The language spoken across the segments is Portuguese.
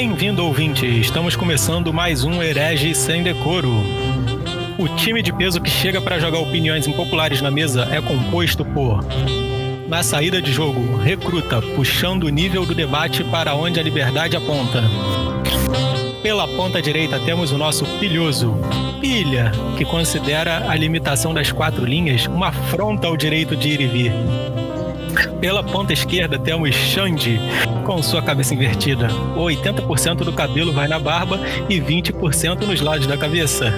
Bem-vindo, ouvinte! Estamos começando mais um Herege Sem Decoro. O time de peso que chega para jogar opiniões impopulares na mesa é composto por. Na saída de jogo, recruta, puxando o nível do debate para onde a liberdade aponta. Pela ponta direita temos o nosso pilhoso, Pilha, que considera a limitação das quatro linhas uma afronta ao direito de ir e vir. Pela ponta esquerda temos Xande, com sua cabeça invertida. 80% do cabelo vai na barba e 20% nos lados da cabeça.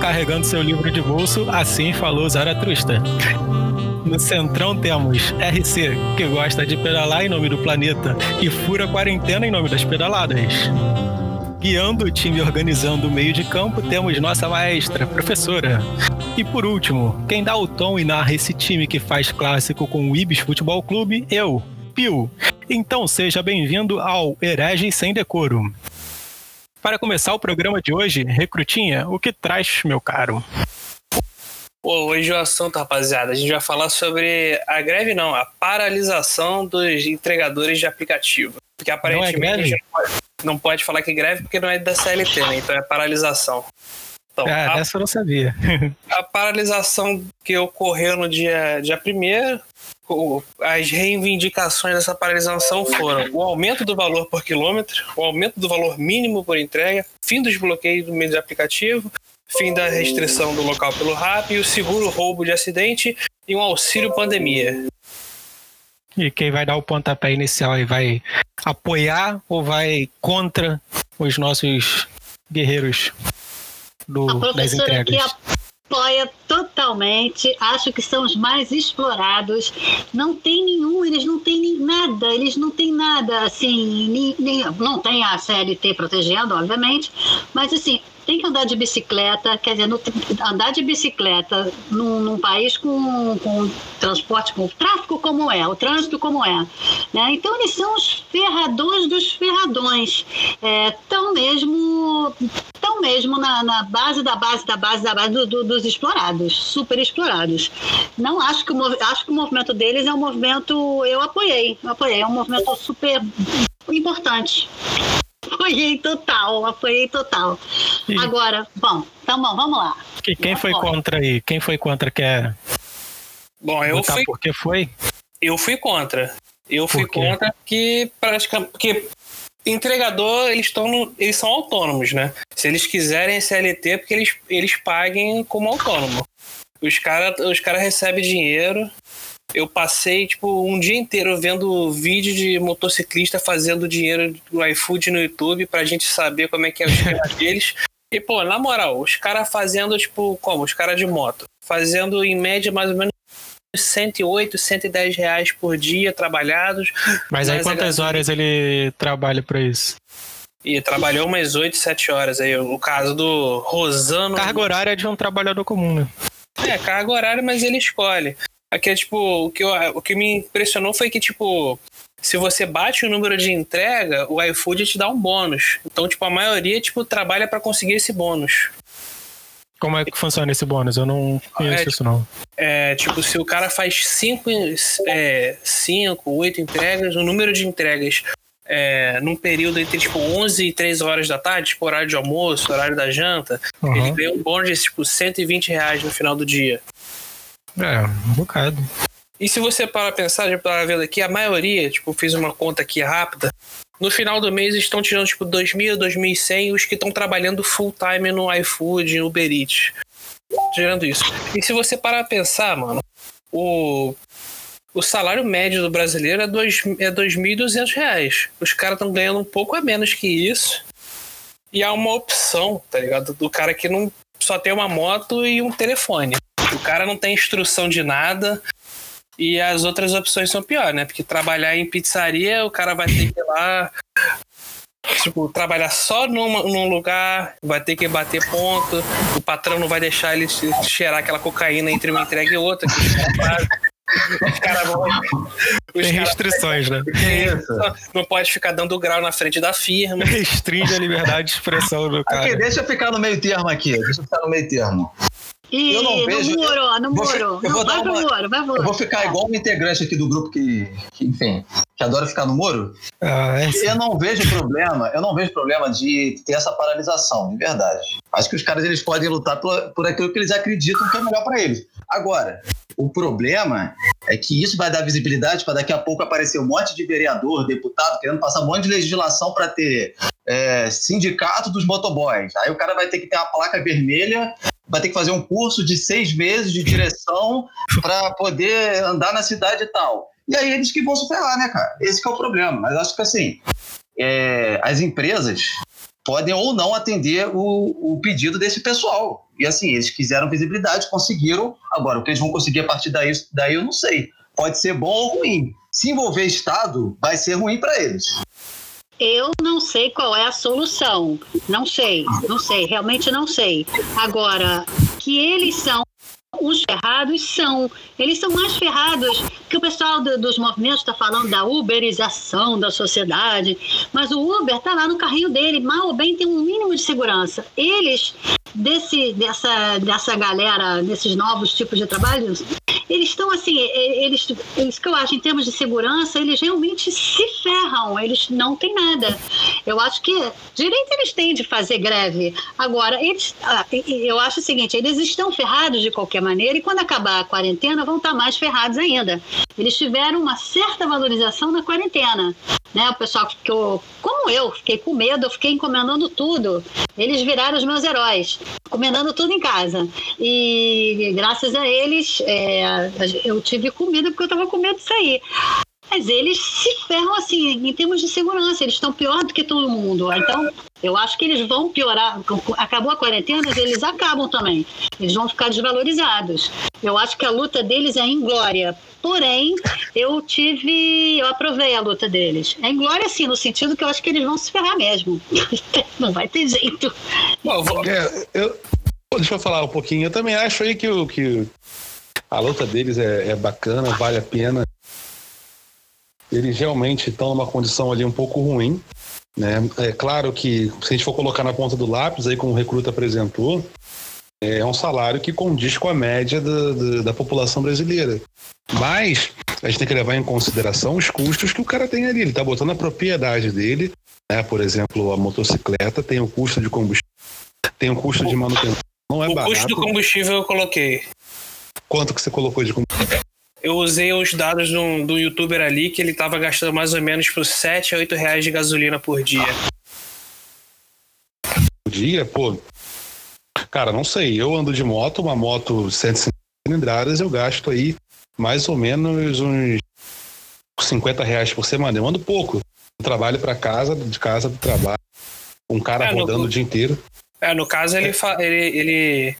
Carregando seu livro de bolso, assim falou Zaratrusta. No centrão temos RC, que gosta de pedalar em nome do planeta e fura quarentena em nome das pedaladas. Guiando o time organizando o meio de campo, temos nossa maestra, professora. E por último, quem dá o tom e narra esse time que faz clássico com o Ibis Futebol Clube, eu, Pio. Então seja bem-vindo ao Herege Sem Decoro. Para começar o programa de hoje, Recrutinha, o que traz, meu caro? Pô, hoje o assunto, rapaziada, a gente vai falar sobre a greve, não, a paralisação dos entregadores de aplicativo. Porque aparentemente não é greve? Pode, não pode falar que é greve porque não é da CLT, né? Então é paralisação. Então, ah, a, essa eu não sabia. a paralisação que ocorreu no dia, dia 1 as reivindicações dessa paralisação foram o aumento do valor por quilômetro, o aumento do valor mínimo por entrega, fim dos bloqueios do meio de aplicativo, fim da restrição do local pelo RAP o seguro roubo de acidente e um auxílio pandemia. E quem vai dar o pontapé inicial aí vai apoiar ou vai contra os nossos guerreiros do, a das entregas? Que apoia totalmente, acho que são os mais explorados. Não tem nenhum, eles não têm nada, eles não têm nada assim, nem, nem, não tem a CLT protegendo, obviamente, mas assim, tem que andar de bicicleta, quer dizer, no, andar de bicicleta num, num, país com, com transporte, com tráfego como é, o trânsito como é. Né? Então, eles são os ferradores dos ferradões. É, mesmo, tão mesmo na, na, base da base da base da base do, do, dos explorados, super explorados. Não acho que, o, acho que o movimento deles é um movimento, eu apoiei, eu apoiei, é um movimento super importante. Apoiei total, apoiei total. E... Agora, bom, então bom, vamos lá. E quem foi contra aí? Quem foi contra quer Bom, eu fui. Por que foi? Eu fui contra. Eu fui contra que praticamente. Que entregador, eles estão eles são autônomos, né? Se eles quiserem CLT, é porque eles, eles paguem como autônomo. Os caras os cara recebem dinheiro eu passei, tipo, um dia inteiro vendo vídeo de motociclista fazendo dinheiro do iFood no YouTube pra gente saber como é que é o esquema deles. E, pô, na moral, os caras fazendo, tipo, como? Os caras de moto. Fazendo, em média, mais ou menos 108, 110 reais por dia trabalhados. Mas aí quantas horas ele trabalha para isso? E trabalhou umas 8, 7 horas aí. O caso do Rosano. Carga horária de um trabalhador comum, né? É, carga horária, mas ele escolhe. Aqui é tipo, o que, eu, o que me impressionou foi que, tipo, se você bate o número de entrega, o iFood te dá um bônus. Então, tipo, a maioria, tipo, trabalha para conseguir esse bônus. Como é que funciona esse bônus? Eu não conheço é, isso, não. É, tipo, se o cara faz 5, é, cinco, 8 entregas, o número de entregas é, num período entre, tipo, 11 e 3 horas da tarde, tipo, horário de almoço, horário da janta, uhum. ele ganha um bônus de, tipo, 120 reais no final do dia. É, um bocado. E se você para pensar, já estava vendo aqui, a maioria, tipo, fiz uma conta aqui rápida, no final do mês estão tirando, tipo, 2.000, 2.100 os que estão trabalhando full time no iFood, no Uber Eats. Tirando isso. E se você parar pensar, mano, o, o salário médio do brasileiro é, dois, é 2.200 reais. Os caras estão ganhando um pouco a menos que isso. E há uma opção, tá ligado? Do cara que não só tem uma moto e um telefone. O cara não tem instrução de nada. E as outras opções são piores, né? Porque trabalhar em pizzaria, o cara vai ter que ir lá. Tipo, trabalhar só numa, num lugar, vai ter que bater ponto, o patrão não vai deixar ele cheirar aquela cocaína entre uma entrega e outra. Os caras vão. Os Tem restrições, cara... né? Que isso? Não pode ficar dando grau na frente da firma. Restringe a liberdade de expressão do cara. Aqui, deixa eu ficar no meio termo aqui. Deixa eu ficar no meio termo. E Eu não vejo- no muro, no muro. eu Não, vou vai dar pro uma- muro, vai pro muro. Eu vou ficar igual um integrante aqui do grupo que, que, enfim, que adora ficar no muro. Ah, é Eu não vejo problema, eu não vejo problema de ter essa paralisação, de verdade. Acho que os caras eles podem lutar por, por aquilo que eles acreditam que é melhor para eles. Agora, o problema é que isso vai dar visibilidade para daqui a pouco aparecer um monte de vereador, deputado, querendo passar um monte de legislação para ter é, sindicato dos motoboys. Aí o cara vai ter que ter uma placa vermelha, vai ter que fazer um curso de seis meses de direção para poder andar na cidade e tal. E aí eles que vão se ferrar, né, cara? Esse que é o problema. Mas acho que assim, é, as empresas podem ou não atender o, o pedido desse pessoal. E assim, eles quiseram visibilidade, conseguiram. Agora, o que eles vão conseguir a partir daí, daí eu não sei. Pode ser bom ou ruim. Se envolver Estado, vai ser ruim para eles. Eu não sei qual é a solução. Não sei, não sei, realmente não sei. Agora, que eles são os ferrados são. Eles são mais ferrados que o pessoal do- dos movimentos está falando da uberização da sociedade, mas o Uber está lá no carrinho dele, mal ou bem tem um mínimo de segurança. Eles, desse, dessa, dessa galera, desses novos tipos de trabalhos, eles estão assim, eles, eles que eu acho em termos de segurança, eles realmente se ferram, eles não têm nada. Eu acho que direito eles têm de fazer greve. Agora, eles, ah, eu acho o seguinte, eles estão ferrados de qualquer maneira e quando acabar a quarentena vão estar mais ferrados ainda. Eles tiveram uma certa valorização na quarentena. Né? O pessoal ficou, como eu, fiquei com medo, eu fiquei encomendando tudo. Eles viraram os meus heróis, encomendando tudo em casa. E graças a eles, é, eu tive comida porque eu estava com medo de sair. Mas eles se ferram assim, em termos de segurança, eles estão pior do que todo mundo. Então, eu acho que eles vão piorar. Acabou a quarentena, eles acabam também. Eles vão ficar desvalorizados. Eu acho que a luta deles é inglória. Porém, eu tive. Eu aprovei a luta deles. É inglória, sim, no sentido que eu acho que eles vão se ferrar mesmo. Não vai ter jeito. Bom, É, eu, deixa eu falar um pouquinho. Eu também acho aí que, o- que a luta deles é, é bacana, vale a pena. Eles realmente estão numa condição ali um pouco ruim. Né? É claro que, se a gente for colocar na ponta do lápis, aí como o recruta apresentou, é um salário que condiz com a média da, da, da população brasileira. Mas a gente tem que levar em consideração os custos que o cara tem ali. Ele está botando a propriedade dele, né? por exemplo, a motocicleta tem o custo de combustível, tem o custo de manutenção. Não é o barato. custo do combustível eu coloquei. Quanto que você colocou de combustível? Eu usei os dados do, do youtuber ali que ele tava gastando mais ou menos por 7 a 8 reais de gasolina por dia. por dia? Pô, cara, não sei. Eu ando de moto, uma moto 150 cilindradas, eu gasto aí mais ou menos uns 50 reais por semana. Eu ando pouco. Eu trabalho para casa, de casa do trabalho. Um cara É, no- rodando o dia inteiro. É, no caso, ele, fa- ele, ele,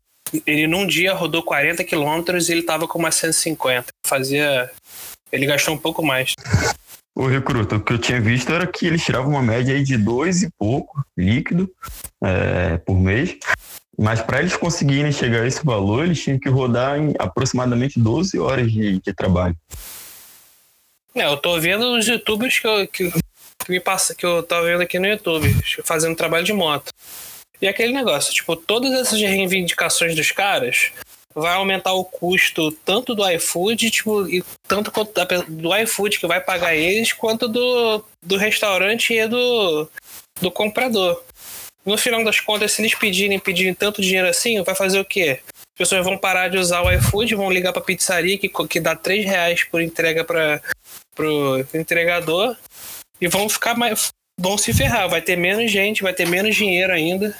ele num dia rodou 40 quilômetros e ele tava com uma 150. Fazia. Ele gastou um pouco mais. O recruta, o que eu tinha visto era que eles tiravam uma média aí de dois e pouco líquido é, por mês. Mas para eles conseguirem chegar a esse valor, eles tinham que rodar em aproximadamente 12 horas de, de trabalho. É, eu tô vendo os youtubers que eu, que, que me passa, que eu tava vendo aqui no YouTube, fazendo trabalho de moto. E aquele negócio, tipo, todas essas reivindicações dos caras vai aumentar o custo tanto do iFood, tipo, e tanto quanto da do iFood que vai pagar eles, quanto do, do restaurante e do, do comprador. No final das contas, se eles pedirem, pedirem tanto dinheiro assim, vai fazer o quê? As pessoas vão parar de usar o iFood, vão ligar pra pizzaria que, que dá 3 reais por entrega para pro entregador e vão ficar mais. Vão se ferrar. Vai ter menos gente, vai ter menos dinheiro ainda.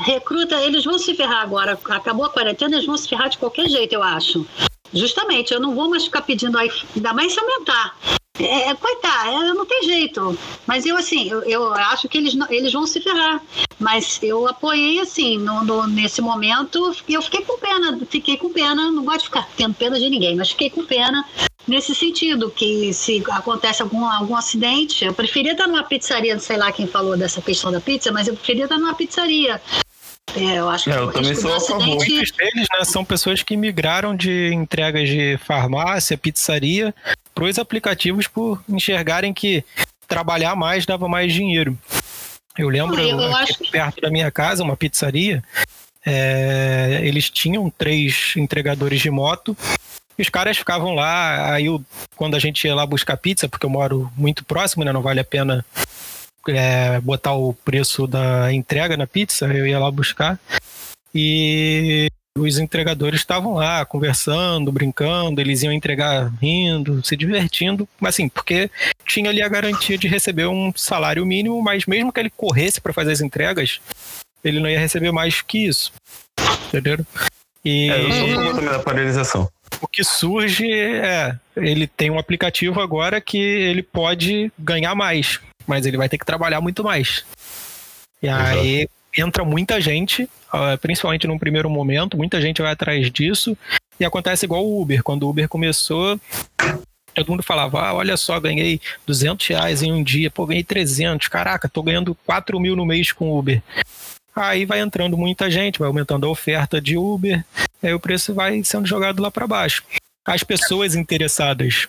Recruta, eles vão se ferrar agora. Acabou a quarentena, eles vão se ferrar de qualquer jeito, eu acho. Justamente, eu não vou mais ficar pedindo ainda mais se aumentar. É, é, coitado, é, não tem jeito. Mas eu, assim, eu, eu acho que eles, eles vão se ferrar. Mas eu apoiei, assim, no, no- nesse momento, e eu fiquei com pena, fiquei com pena, não gosto de ficar tendo pena de ninguém, mas fiquei com pena nesse sentido, que se acontece algum, algum acidente, eu preferia estar numa pizzaria, não sei lá quem falou dessa questão da pizza, mas eu preferia estar numa pizzaria. É, eu acho que É, eu também sou a favor. Muitos deles né, são pessoas que migraram de entregas de farmácia, pizzaria, para os aplicativos por enxergarem que trabalhar mais dava mais dinheiro. Eu lembro Ah, eu- eu aqui acho que- perto da minha casa, uma pizzaria, é, eles tinham três entregadores de moto. E os caras ficavam lá, aí eu, quando a gente ia lá buscar pizza, porque eu moro muito próximo, né? Não vale a pena é, botar o preço da entrega na pizza, eu ia lá buscar. E os entregadores estavam lá conversando, brincando, eles iam entregar rindo, se divertindo, mas assim, porque tinha ali a garantia de receber um salário mínimo, mas mesmo que ele corresse para fazer as entregas, ele não ia receber mais que isso. Entendeu? E é, eu sou a favor da paralisação. O que surge é, ele tem um aplicativo agora que ele pode ganhar mais, mas ele vai ter que trabalhar muito mais. E aí entra muita gente, ah, principalmente num primeiro momento, muita gente vai atrás disso. E acontece igual o Uber. Quando o Uber começou, todo mundo falava: ah, olha só, ganhei 200 reais em um dia, pô, ganhei 300, caraca, tô ganhando 4 mil no mês com o Uber. Aí vai entrando muita gente, vai aumentando a oferta de Uber, aí o preço vai sendo jogado lá para baixo. As pessoas interessadas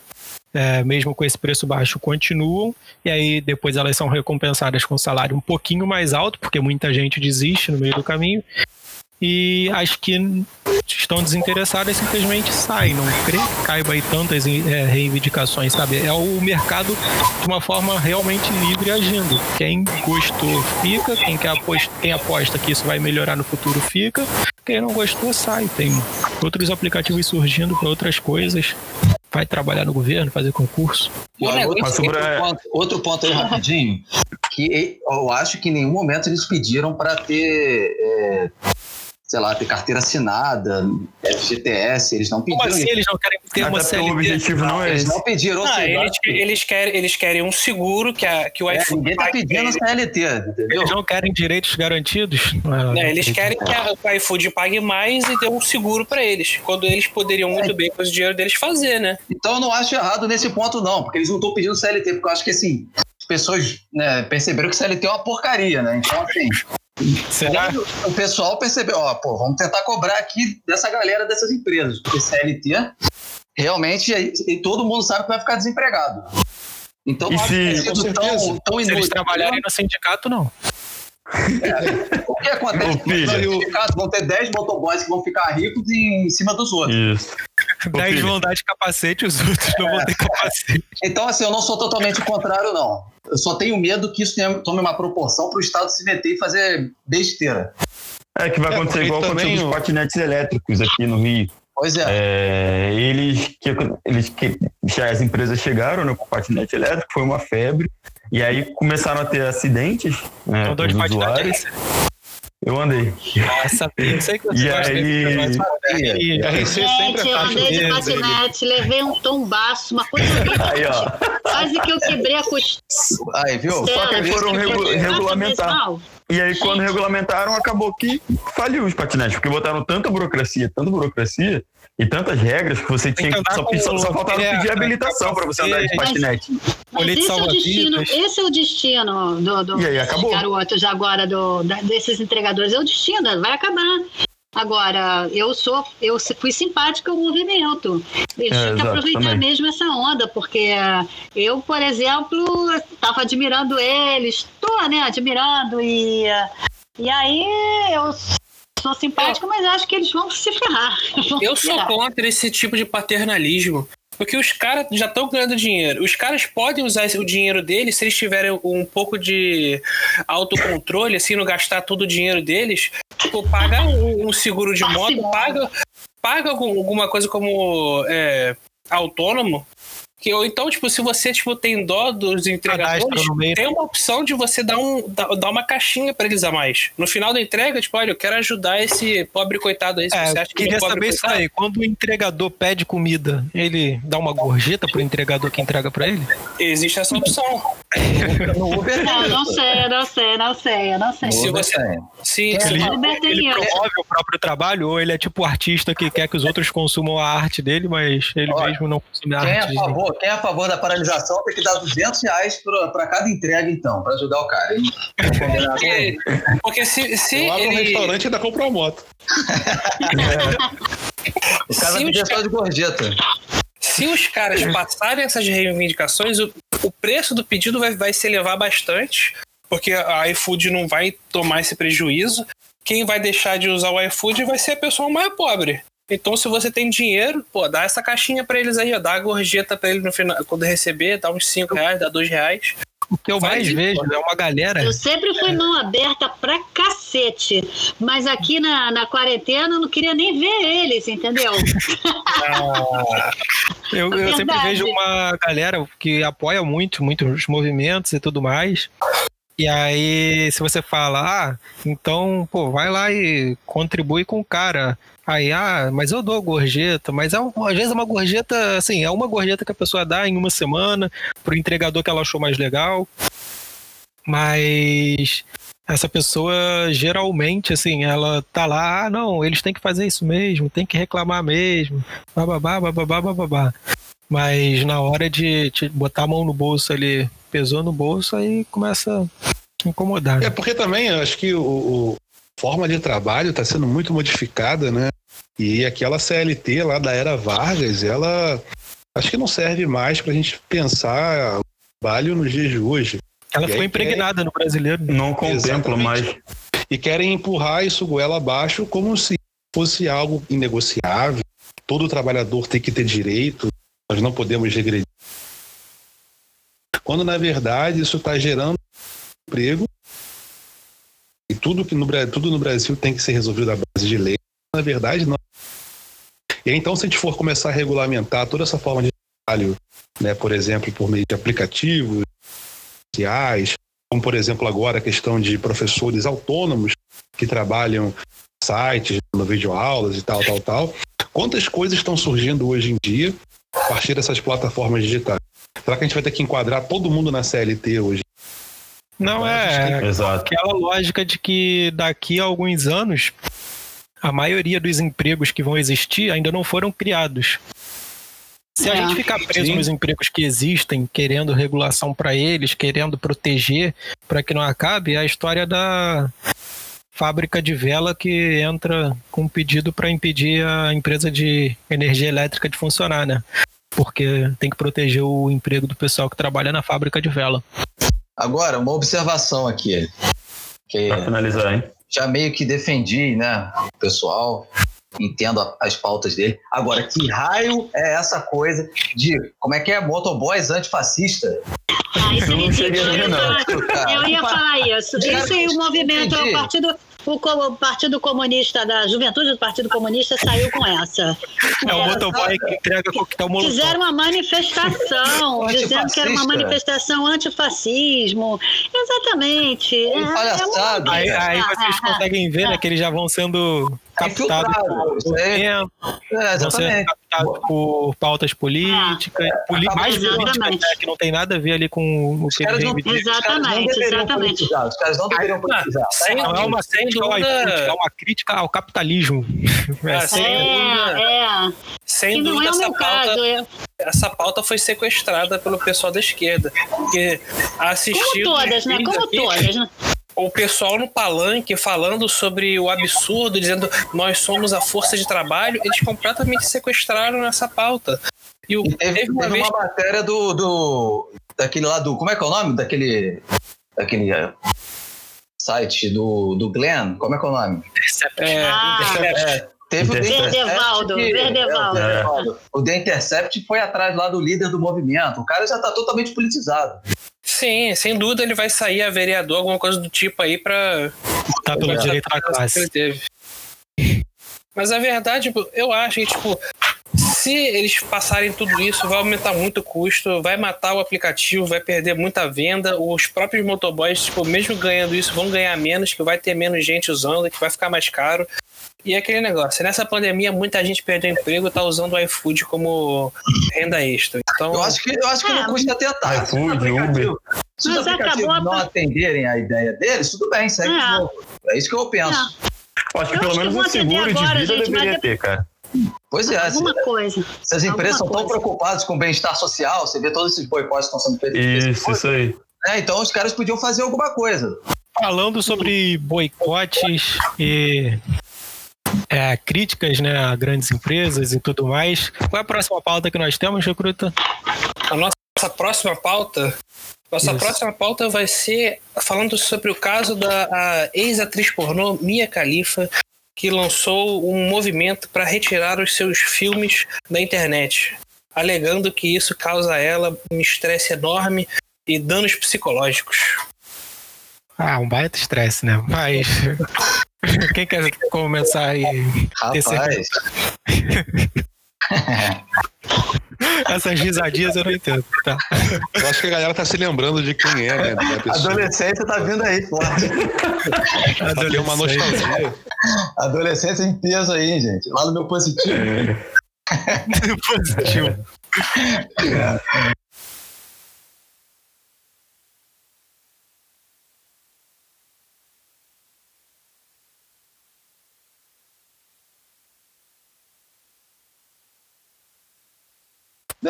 é, mesmo com esse preço baixo, continuam, e aí depois elas são recompensadas com um salário um pouquinho mais alto, porque muita gente desiste no meio do caminho, e as que estão desinteressadas simplesmente saem. Não creio que caiba aí tantas é, reivindicações, sabe? É o mercado de uma forma realmente livre agindo. Quem gostou fica, quem, quer aposta, quem aposta que isso vai melhorar no futuro fica, quem não gostou sai. Tem outros aplicativos surgindo para outras coisas vai trabalhar no governo, fazer concurso. Olha, outro, outro, ponto, outro ponto aí rapidinho, que eu acho que em nenhum momento eles pediram para ter é, sei lá, ter carteira assinada, FGTS, eles não pediram. Como assim eles não querem ter uma CLT? O objetivo não, é Eles não pediram. Não, eles, eles, querem, eles querem um seguro que, a, que o é, iFood Ninguém tá pedindo CLT, entendeu? Eles não querem direitos garantidos? Não, é, eles querem que a, o iFood pague mais e dê um seguro para eles, quando eles poderiam muito é. bem com o dinheiro deles fazer, né? Então eu não acho errado nesse ponto não, porque eles não estão pedindo CLT, porque eu acho que assim, as pessoas né, perceberam que CLT é uma porcaria, né? Então assim... Será? O pessoal percebeu, ó, pô, vamos tentar cobrar aqui dessa galera dessas empresas, porque CLT realmente e todo mundo sabe que vai ficar desempregado. Então, e se, tão, tão se eles trabalharem no sindicato, não. É, o que acontece? No sindicato vão ter 10 motoboys que vão ficar ricos em cima dos outros. Isso. 10 vão dar de capacete, os outros não vão ter capacete. Então, assim, eu não sou totalmente contrário, não. Eu só tenho medo que isso tome uma proporção para o Estado se meter e fazer besteira. É que vai é, acontecer é, igual aconteceu com os patinetes elétricos aqui no Rio. Pois é. é eles, que, eles que já as empresas chegaram né, com patinete elétrico, foi uma febre. E aí começaram a ter acidentes. Né, de patinete? Eu andei. Nossa, eu sei que você e gosta aí... de RC sempre eu andei de patinete, levei um tombaço, uma coisa aí, ó. quase que eu quebrei a costura. Aí, viu? Só que aí foram regu regulamentar. E aí, quando regulamentaram, acabou que faliu os patinetes, porque botaram tanta burocracia, tanta burocracia, e tantas regras que você tinha que. Só, só, só faltava é, pedir habilitação para você andar de patinete. Mas, mas esse, é o destino, esse é o destino do, do, e aí, acabou. dos garotos agora, do, da, desses entregadores. É o destino, vai acabar. Agora, eu sou, eu fui simpática ao movimento. Eles é, tinham que aproveitar também. mesmo essa onda, porque eu, por exemplo, estava admirando eles, estou né, admirando, e, e aí eu sou simpática, mas acho que eles vão se ferrar. Vão eu se sou ferrar. contra esse tipo de paternalismo. Porque os caras já estão ganhando dinheiro. Os caras podem usar o dinheiro deles se eles tiverem um pouco de autocontrole, assim, não gastar todo o dinheiro deles. Tipo, paga um, um seguro de moto, paga, paga alguma coisa como é, autônomo que, ou então, tipo, se você tipo, tem dó dos entregadores, tem uma opção de você dar, um, dar uma caixinha para eles a mais. No final da entrega, tipo, olha, eu quero ajudar esse pobre coitado aí. É, você acha que queria é saber isso aí. Quando o entregador pede comida, ele dá uma gorjeta pro entregador que entrega para ele? Existe essa opção. No Uber não, não sei, não sei, não sei, não sei. Se você, se, se ele, ele promove o próprio trabalho ou ele é tipo o artista que quer que os outros consumam a arte dele, mas ele olha, mesmo não consome a arte. É a favor, quem é a favor da paralisação tem que dar 200 reais para cada entrega, então, para ajudar o cara. Hein? Porque, porque se, se Eu abro ele... um restaurante e ainda compro uma moto. o cara vai pedir só de gorjeta. Se os caras passarem essas reivindicações, o, preço do pedido vai, vai se elevar bastante, porque a iFood não vai tomar esse prejuízo. quem vai deixar de usar o iFood vai ser a pessoa mais pobre. Então, se você tem dinheiro, pô, dá essa caixinha pra eles aí, ó, dá a gorjeta pra eles no final, quando receber, dá uns 5 reais, dá 2 reais. O que eu mais vejo é uma galera. Eu sempre fui mão aberta pra cacete. Mas aqui na, na quarentena eu não queria nem ver eles, entendeu? Eu, eu sempre vejo uma galera que apoia muito, muito os movimentos e tudo mais. E aí, se você fala, ah, então, pô, vai lá e contribui com o cara. Aí, ah, mas eu dou gorjeta, mas é um- às vezes é uma gorjeta, assim, é uma gorjeta que a pessoa dá em uma semana pro entregador que ela achou mais legal. Mas essa pessoa geralmente, assim, ela tá lá, ah, não, eles têm que fazer isso mesmo, tem que reclamar mesmo, bababá, bababá, bababá. Mas na hora de te botar a mão no bolso ali, pesou no bolso, aí começa a incomodar. É porque também eu acho que o, o- a forma de trabalho está sendo muito modificada, né? E aquela CLT lá da era Vargas, ela acho que não serve mais para a gente pensar o trabalho nos dias de hoje. Ela E ficou impregnada no brasileiro. Não contempla mais. E querem empurrar isso goela abaixo como se fosse algo inegociável. Todo trabalhador tem que ter direito, nós não podemos regredir. Quando, na verdade, isso está gerando emprego e tudo, que no, tudo no Brasil tem que ser resolvido à base de lei. Na verdade, não. E então, se a gente for começar a regulamentar toda essa forma de trabalho, né, por exemplo, por meio de aplicativos sociais, como, por exemplo, agora a questão de professores autônomos que trabalham sites, no videoaulas e tal, tal, tal. Quantas coisas estão surgindo hoje em dia a partir dessas plataformas digitais? Será que a gente vai ter que enquadrar todo mundo na CLT hoje? Não é Exato. aquela lógica de que daqui a alguns anos a maioria dos empregos que vão existir ainda não foram criados. Se a É. gente ficar preso Sim. nos empregos que existem, querendo regulação para eles, querendo proteger para que não acabe, é a história da fábrica de vela que entra com um pedido para impedir a empresa de energia elétrica de funcionar, né? Porque tem que proteger o emprego do pessoal que trabalha na fábrica de vela. Agora, uma observação aqui. Que Pra finalizar, hein? já meio que defendi, né, o pessoal, entendo as pautas dele. Agora, que raio é essa coisa de, como é que é, motoboys antifascista? Aí Isso eu não cheguei a ver, eu, não. ia falar- eu ia falar isso. Isso aí o movimento, o partido, o Partido Comunista da Juventude do Partido Comunista saiu com essa. É o É, motoboy que entrega coquetel molotov. Fizeram uma manifestação, dizendo que era uma manifestação antifascismo. Exatamente. É, Que palhaçada. uma- Aí, aí vocês ah, conseguem ver né, que eles já vão sendo captados infiltrado, por, tempo, É, vão captados por pautas políticas, poli- acaba mais políticas né, que não tem nada a ver ali com o que eles não, Exatamente, exatamente. Os caras não deveriam politizar. sem Não é uma Sem crítica ao é uma crítica ao capitalismo. É, Ah, sem- sem dúvida. É, é. Sem dúvida, é essa pauta, caso. É. essa pauta foi sequestrada pelo pessoal da esquerda. Porque assistiu. Como todas, né? Como todas, né? O pessoal no palanque falando sobre o absurdo, dizendo nós somos a força de trabalho, eles completamente sequestraram essa pauta. E o, E teve, teve uma teve vez. uma matéria do, do. daquele lá do. Como é que é o nome? Daquele. Daquele. é, site do, do Glenn. Como é que é o nome? É, Ah. Intercept. Teve o The Intercept. Verdevaldo, que- Verdevaldo. é, o Verdevaldo. O The Intercept foi atrás lá do líder do movimento. O cara já tá totalmente politizado. Sim, sem dúvida ele vai sair a vereador, alguma coisa do tipo aí pra. tá pelo direito da classe. Mas a verdade, tipo, eu acho que, tipo, se eles passarem tudo isso, vai aumentar muito o custo, vai matar o aplicativo, vai perder muita venda. Os próprios motoboys, tipo, mesmo ganhando isso, vão ganhar menos, que vai ter menos gente usando, que vai ficar mais caro. E é aquele negócio, nessa pandemia muita gente perdeu emprego e tá usando o iFood como renda extra. Então, Eu acho que, eu acho que É. não custa tentar. Se iFood, aplicativos- Se os Mas aplicativos a não pa- atenderem a ideia deles, tudo bem, segue É. de novo. É isso que eu penso. Acho que Eu pelo acho menos um seguro de vida gente, deveria mas ter, cara. Pois é, se, Alguma coisa. se as empresas são tão preocupadas com o bem-estar social, você vê todos esses boicotes que estão sendo feitos. Isso, isso aí. né? Então os caras podiam fazer alguma coisa. Falando sobre boicotes e é, críticas né, a grandes empresas e tudo mais, qual é a próxima pauta que nós temos, Recruta? a nossa próxima pauta Nossa Isso. próxima pauta vai ser falando sobre o caso da ex-atriz pornô Mia Khalifa, que lançou um movimento para retirar os seus filmes da internet, alegando que isso causa a ela um estresse enorme e danos psicológicos. Ah, um baita estresse, né? Mas. Quem quer começar aí? Rapaz, Essas risadinhas eu não entendo. Tá. Eu acho que a galera tá se lembrando de quem é, né? Adolescência tá vindo aí forte. Tá tendo uma nostalgia. Adolescência em peso aí, gente. Lá no meu positivo. Positivo.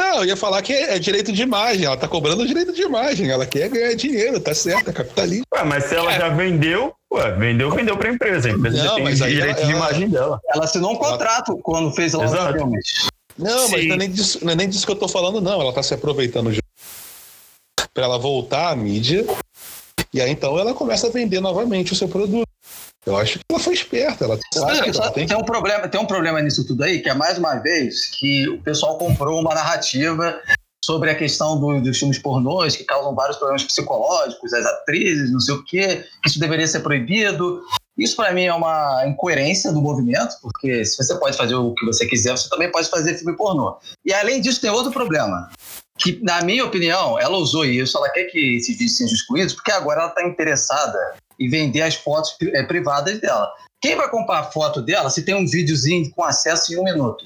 Não, eu ia falar que é direito de imagem. Ela tá cobrando direito de imagem. Ela quer ganhar dinheiro, tá certo, é capitalismo. Ué, mas se ela já vendeu, ué, vendeu, vendeu pra empresa. A empresa Não, já tem mas aí direito ela- de ela- imagem dela. Ela assinou um contrato quando fez lá os Exato. filmes. Não, mas Sim. não é, nem disso, não é nem disso que eu tô falando, não. Ela tá se aproveitando de... pra ela voltar à mídia. E aí então ela começa a vender novamente o seu produto. Eu acho que ela foi esperta. Ela sabe, ela tem tem um problema, tem um problema nisso tudo aí, que é mais uma vez que o pessoal comprou uma narrativa sobre a questão do- dos filmes pornôs que causam vários problemas psicológicos, as atrizes, não sei o quê, que isso deveria ser proibido. Isso para mim é uma incoerência do movimento, porque se você pode fazer o que você quiser, você também pode fazer filme pornô. E além disso tem outro problema, que na minha opinião, ela usou isso, ela quer que esses vídeos sejam excluídos, porque agora ela está interessada em vender as fotos eh, privadas dela. Quem vai comprar a foto dela se tem um videozinho com acesso em um minuto?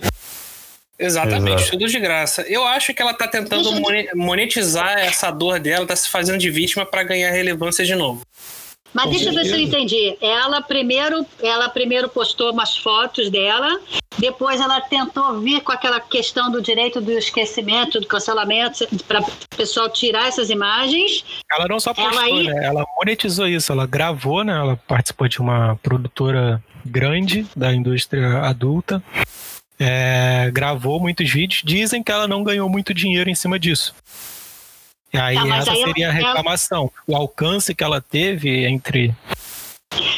Exatamente, Exato. tudo de graça. Eu acho que ela tá tentando monetizar essa dor dela, tá se fazendo de vítima para ganhar relevância de novo. Mas Com deixa eu ver se eu entendi. Ela primeiro, ela primeiro postou umas fotos dela, depois ela tentou vir com aquela questão do direito do esquecimento, do cancelamento, para o pessoal tirar essas imagens. Ela não só Ela postou, aí- né? Ela monetizou isso. Ela gravou, né? Ela participou de uma produtora grande da indústria adulta. É, gravou muitos vídeos. Dizem que ela não ganhou muito dinheiro em cima disso. E aí Tá, essa aí seria a reclamação. O alcance que ela teve entre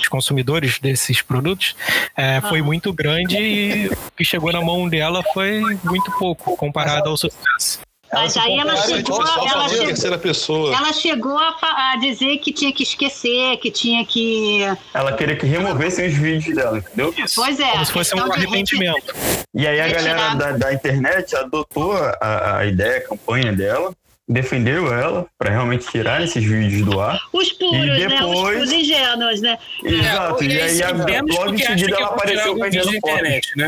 os consumidores desses produtos é, foi muito grande e o que chegou na mão dela foi muito pouco comparado ao sucesso. Mas aí ela Ela, chegou- só ela chegou- terceira pessoa. Ela chegou a, a dizer que tinha que esquecer, que tinha que. Ela queria que removessem os vídeos dela, entendeu? Pois é. Como se fosse um arrependimento. E aí a galera da, da internet adotou a, a ideia, a campanha dela, defendeu ela pra realmente tirar esses vídeos do ar. Os puros, E né? Os depois- ingênuos, né? Exato. É, E aí a, logo em seguida que ela apareceu vendendo internet, né?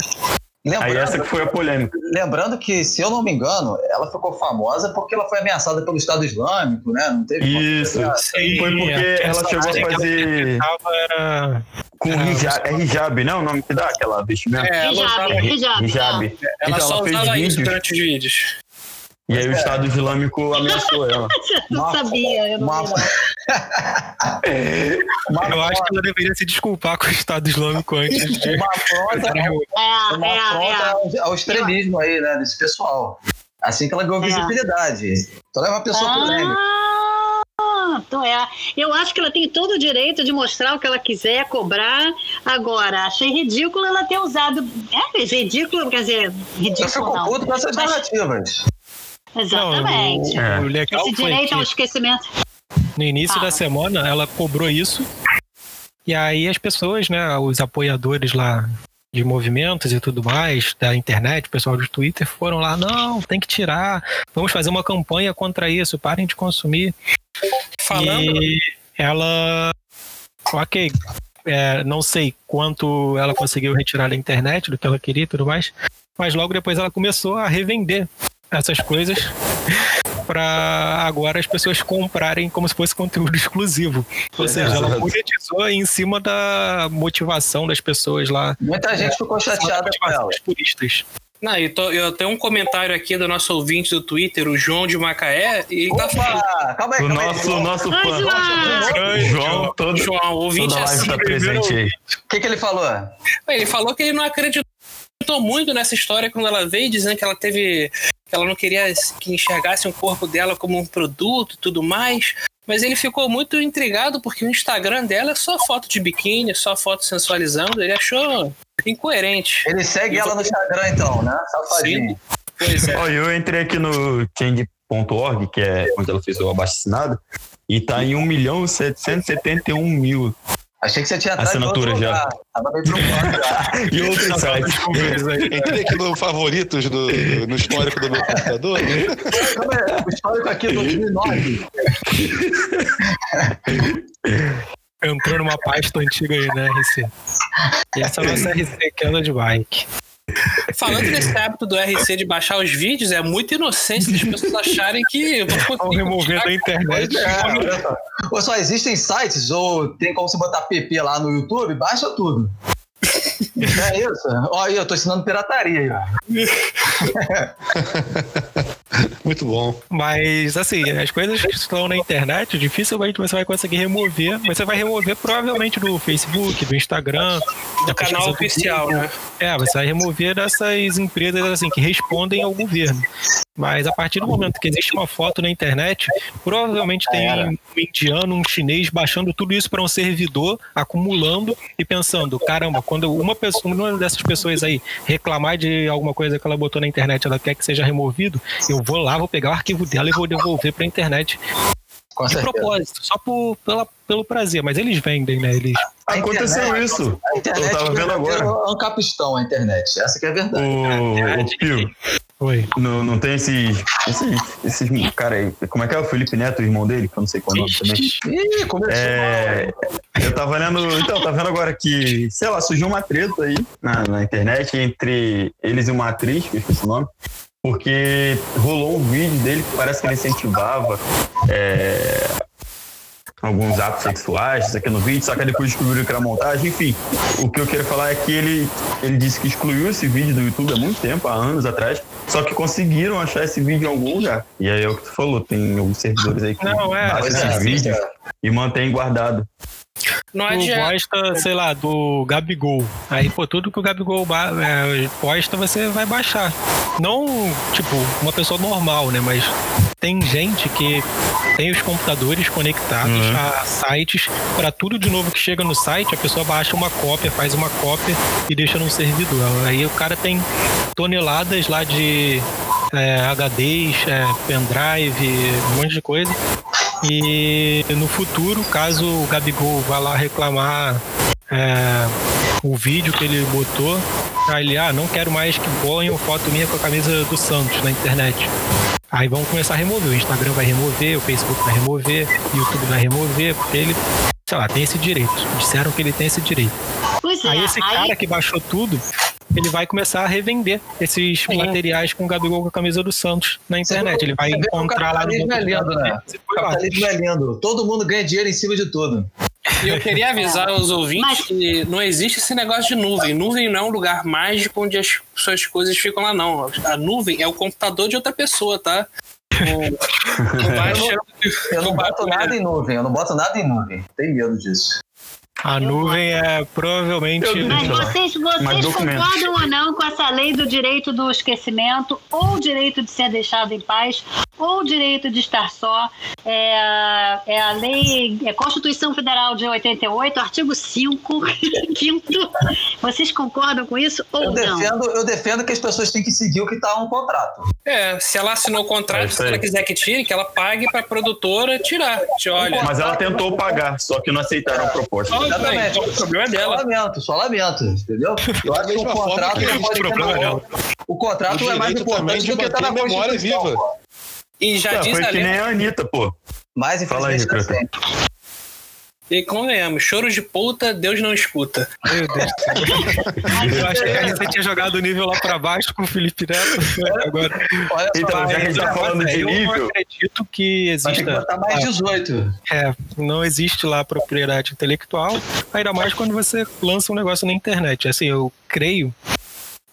Aí Lembrando, essa que foi a polêmica. lembrando que, se eu não me engano, ela ficou famosa porque ela foi ameaçada pelo Estado Islâmico, né? Não teve Isso. Sim, Foi porque a ela chegou a fazer era com Era hijab. É hijab, não? O nome que dá aquela vestimenta? É, ela Hijab, usava, hijab. Hijab. ela Então só ela fez usava isso vídeos durante os vídeos. E aí o Estado Islâmico ameaçou ela. Eu não Uma- sabia, eu não uma- Eu acho que ela deveria se desculpar com o Estado Islâmico antes de. uma afronta, É, uma é, afronta é. ao, extremismo aí, né? Desse pessoal. Assim que ela ganhou É. visibilidade. Então é uma pessoa polêmica. Ah, então é. Eu acho que ela tem todo o direito de mostrar o que ela quiser, cobrar. Agora, achei ridículo ela ter usado. É ridículo, quer dizer, Eu ridículo fico não. puto com essas narrativas. Exatamente. Não, É. o, o legal Esse foi direito ao que esquecimento. no início Ah. da semana ela cobrou isso. E aí as pessoas, né, os apoiadores lá de movimentos e tudo mais, da internet, o pessoal do Twitter, foram lá, não, tem que tirar, vamos fazer uma campanha contra isso, parem de consumir. Falando, E ela. Ok. é, não sei quanto ela conseguiu retirar da internet, do que ela queria e tudo mais. Mas logo depois ela começou a revender essas coisas para agora as pessoas comprarem como se fosse conteúdo exclusivo. Ou seja, ela monetizou em cima da motivação das pessoas lá. Muita gente ficou chateada com ela. dos puristas. não, eu, tô- eu tenho um comentário aqui do nosso ouvinte do Twitter, o João de Macaé, e ele tá falando. Calma aí, O calma aí. nosso, nosso Ai, fã. João! João, todo, João, o ouvinte toda é assim, tá presente aí. O que, que ele falou? Ele falou que ele não acreditou muito nessa história quando ela veio, dizendo que ela teve ela não queria que enxergasse o corpo dela como um produto e tudo mais. Mas ele ficou muito intrigado porque o Instagram dela é só foto de biquíni, só foto sensualizando. Ele achou incoerente. Ele segue ela no Instagram, então, né? Safadinho. Sim. Pois é. Ó, eu entrei aqui no change.org, que é onde ela fez o abaixo-assinado, e tá em 1 milhão 771 mil. Achei que você tinha Assinatura outro já. Tava preocupado já. E outros sites. Entrei aqui no favoritos, do, no histórico do meu computador. Como é o histórico aqui do 2009. Entrou numa pasta antiga aí, né, RC? E essa é a nossa RC que anda de bike. Falando desse hábito do RC de baixar os vídeos, é muito inocente das pessoas acharem que vão remover da internet. É, olha. Ou só existem sites, ou tem como você botar PP lá no YouTube, baixa tudo. É isso. Aí, eu tô ensinando pirataria. Muito bom. Mas, assim, as coisas que estão na internet, dificilmente você vai conseguir remover. Mas você vai remover provavelmente do Facebook, do Instagram, do canal oficial, né? É, você vai remover dessas empresas assim que respondem ao governo. Mas a partir do momento que existe uma foto na internet, provavelmente tem um indiano, um chinês baixando tudo isso para um servidor, acumulando e pensando, caramba, quando uma pessoa, uma dessas pessoas aí reclamar de alguma coisa que ela botou na internet, ela quer que seja removido, eu vou lá, vou pegar o arquivo dela e vou devolver para a internet Com de certeza. propósito, só por, pela, pelo prazer. Mas eles vendem, né? Eles A Aconteceu internet- isso. A internet Eu tava vendo agora. É um capistão a internet. Essa que é a verdade. O, o Pio, Oi. não, não tem esses, esses, esses. Cara, aí, como é que é o Felipe Neto, o irmão dele? Que eu não sei qual é o nome também. Ih, começou. É, eu tava lendo. Então, tá vendo agora que, sei lá, surgiu uma treta aí na, na internet entre eles e uma atriz, que eu esqueci o nome, porque rolou um vídeo dele que parece que ele incentivava é, alguns atos sexuais, isso aqui no vídeo, só que depois descobriram que era montagem, enfim. O que eu quero falar é que ele, ele disse que excluiu esse vídeo do YouTube há muito tempo, há anos atrás, só que conseguiram achar esse vídeo em algum lugar. E aí é o que tu falou, tem alguns servidores aí que Não, é, baixam esses é, vídeos é. e mantém guardado. Não Tu adianta. gosta, sei lá, do Gabigol. Aí, pô, tudo que o Gabigol é, posta, você vai baixar. Não, tipo, uma pessoa normal, né? Mas tem gente que tem os computadores conectados Uhum. a sites para tudo de novo que chega no site, a pessoa baixa uma cópia, faz uma cópia e deixa num servidor. Aí o cara tem toneladas lá de é, HDs, é, pendrive, um monte de coisa. E no futuro, caso o Gabigol vá lá reclamar é, o vídeo que ele botou, aí ele, ah, não quero mais que ponham foto minha com a camisa do Santos na internet. Aí vão começar a remover. O Instagram vai remover, o Facebook vai remover, o YouTube vai remover, porque ele, sei lá, tem esse direito. Disseram que ele tem esse direito. Pois é, Aí esse cara que baixou tudo, ele vai começar a revender esses materiais com o Gabigol com a camisa do Santos na internet. Ele vai encontrar lá no capitalismo é lindo, né? capitalismo é lindo. Todo mundo ganha dinheiro em cima de tudo. E eu queria avisar os ouvintes Mas- que não existe esse negócio de nuvem. Nuvem não é um lugar mágico onde as suas coisas ficam lá, não. A nuvem é o computador de outra pessoa, tá? Não, não Eu não boto nada em nuvem. Eu não boto nada em nuvem. Tenho medo disso. A nuvem é provavelmente. Mas vocês, vocês concordam ou não com essa lei do direito do esquecimento, ou o direito de ser deixado em paz, ou o direito de estar só? É, a- é a lei, é a Constituição Federal de 88, artigo 5, quinto. Vocês concordam com isso ou Eu não? defendo, eu defendo que as pessoas têm que seguir o que está no contrato. É, se ela assinou o É contrato, isso se ela quiser que tire, que ela pague pra produtora tirar. Te olha. Mas ela tentou pagar, só que não aceitaram a proposta. Exatamente. o problema é Só dela. lamento, só lamento, entendeu? Eu acho que o contrato que não existe pode ter. O contrato é mais importante de do que está na manter a memória viva. E já Ué, diz foi a que lei. nem a Anitta, pô. Mas Fala aí, infelizmente tá Ricardo. sempre. E convenhamos, choro de puta, Deus não escuta. Meu Deus do céu. Eu achei que a gente tinha jogado o nível lá pra baixo com o Felipe Neto. Agora. Olha só, Então, já que a gente tá falando de eu não nível, acredito que vai ter que exista. botar mais 18. É, não existe lá propriedade intelectual, ainda mais quando você lança um negócio na internet. Assim, eu creio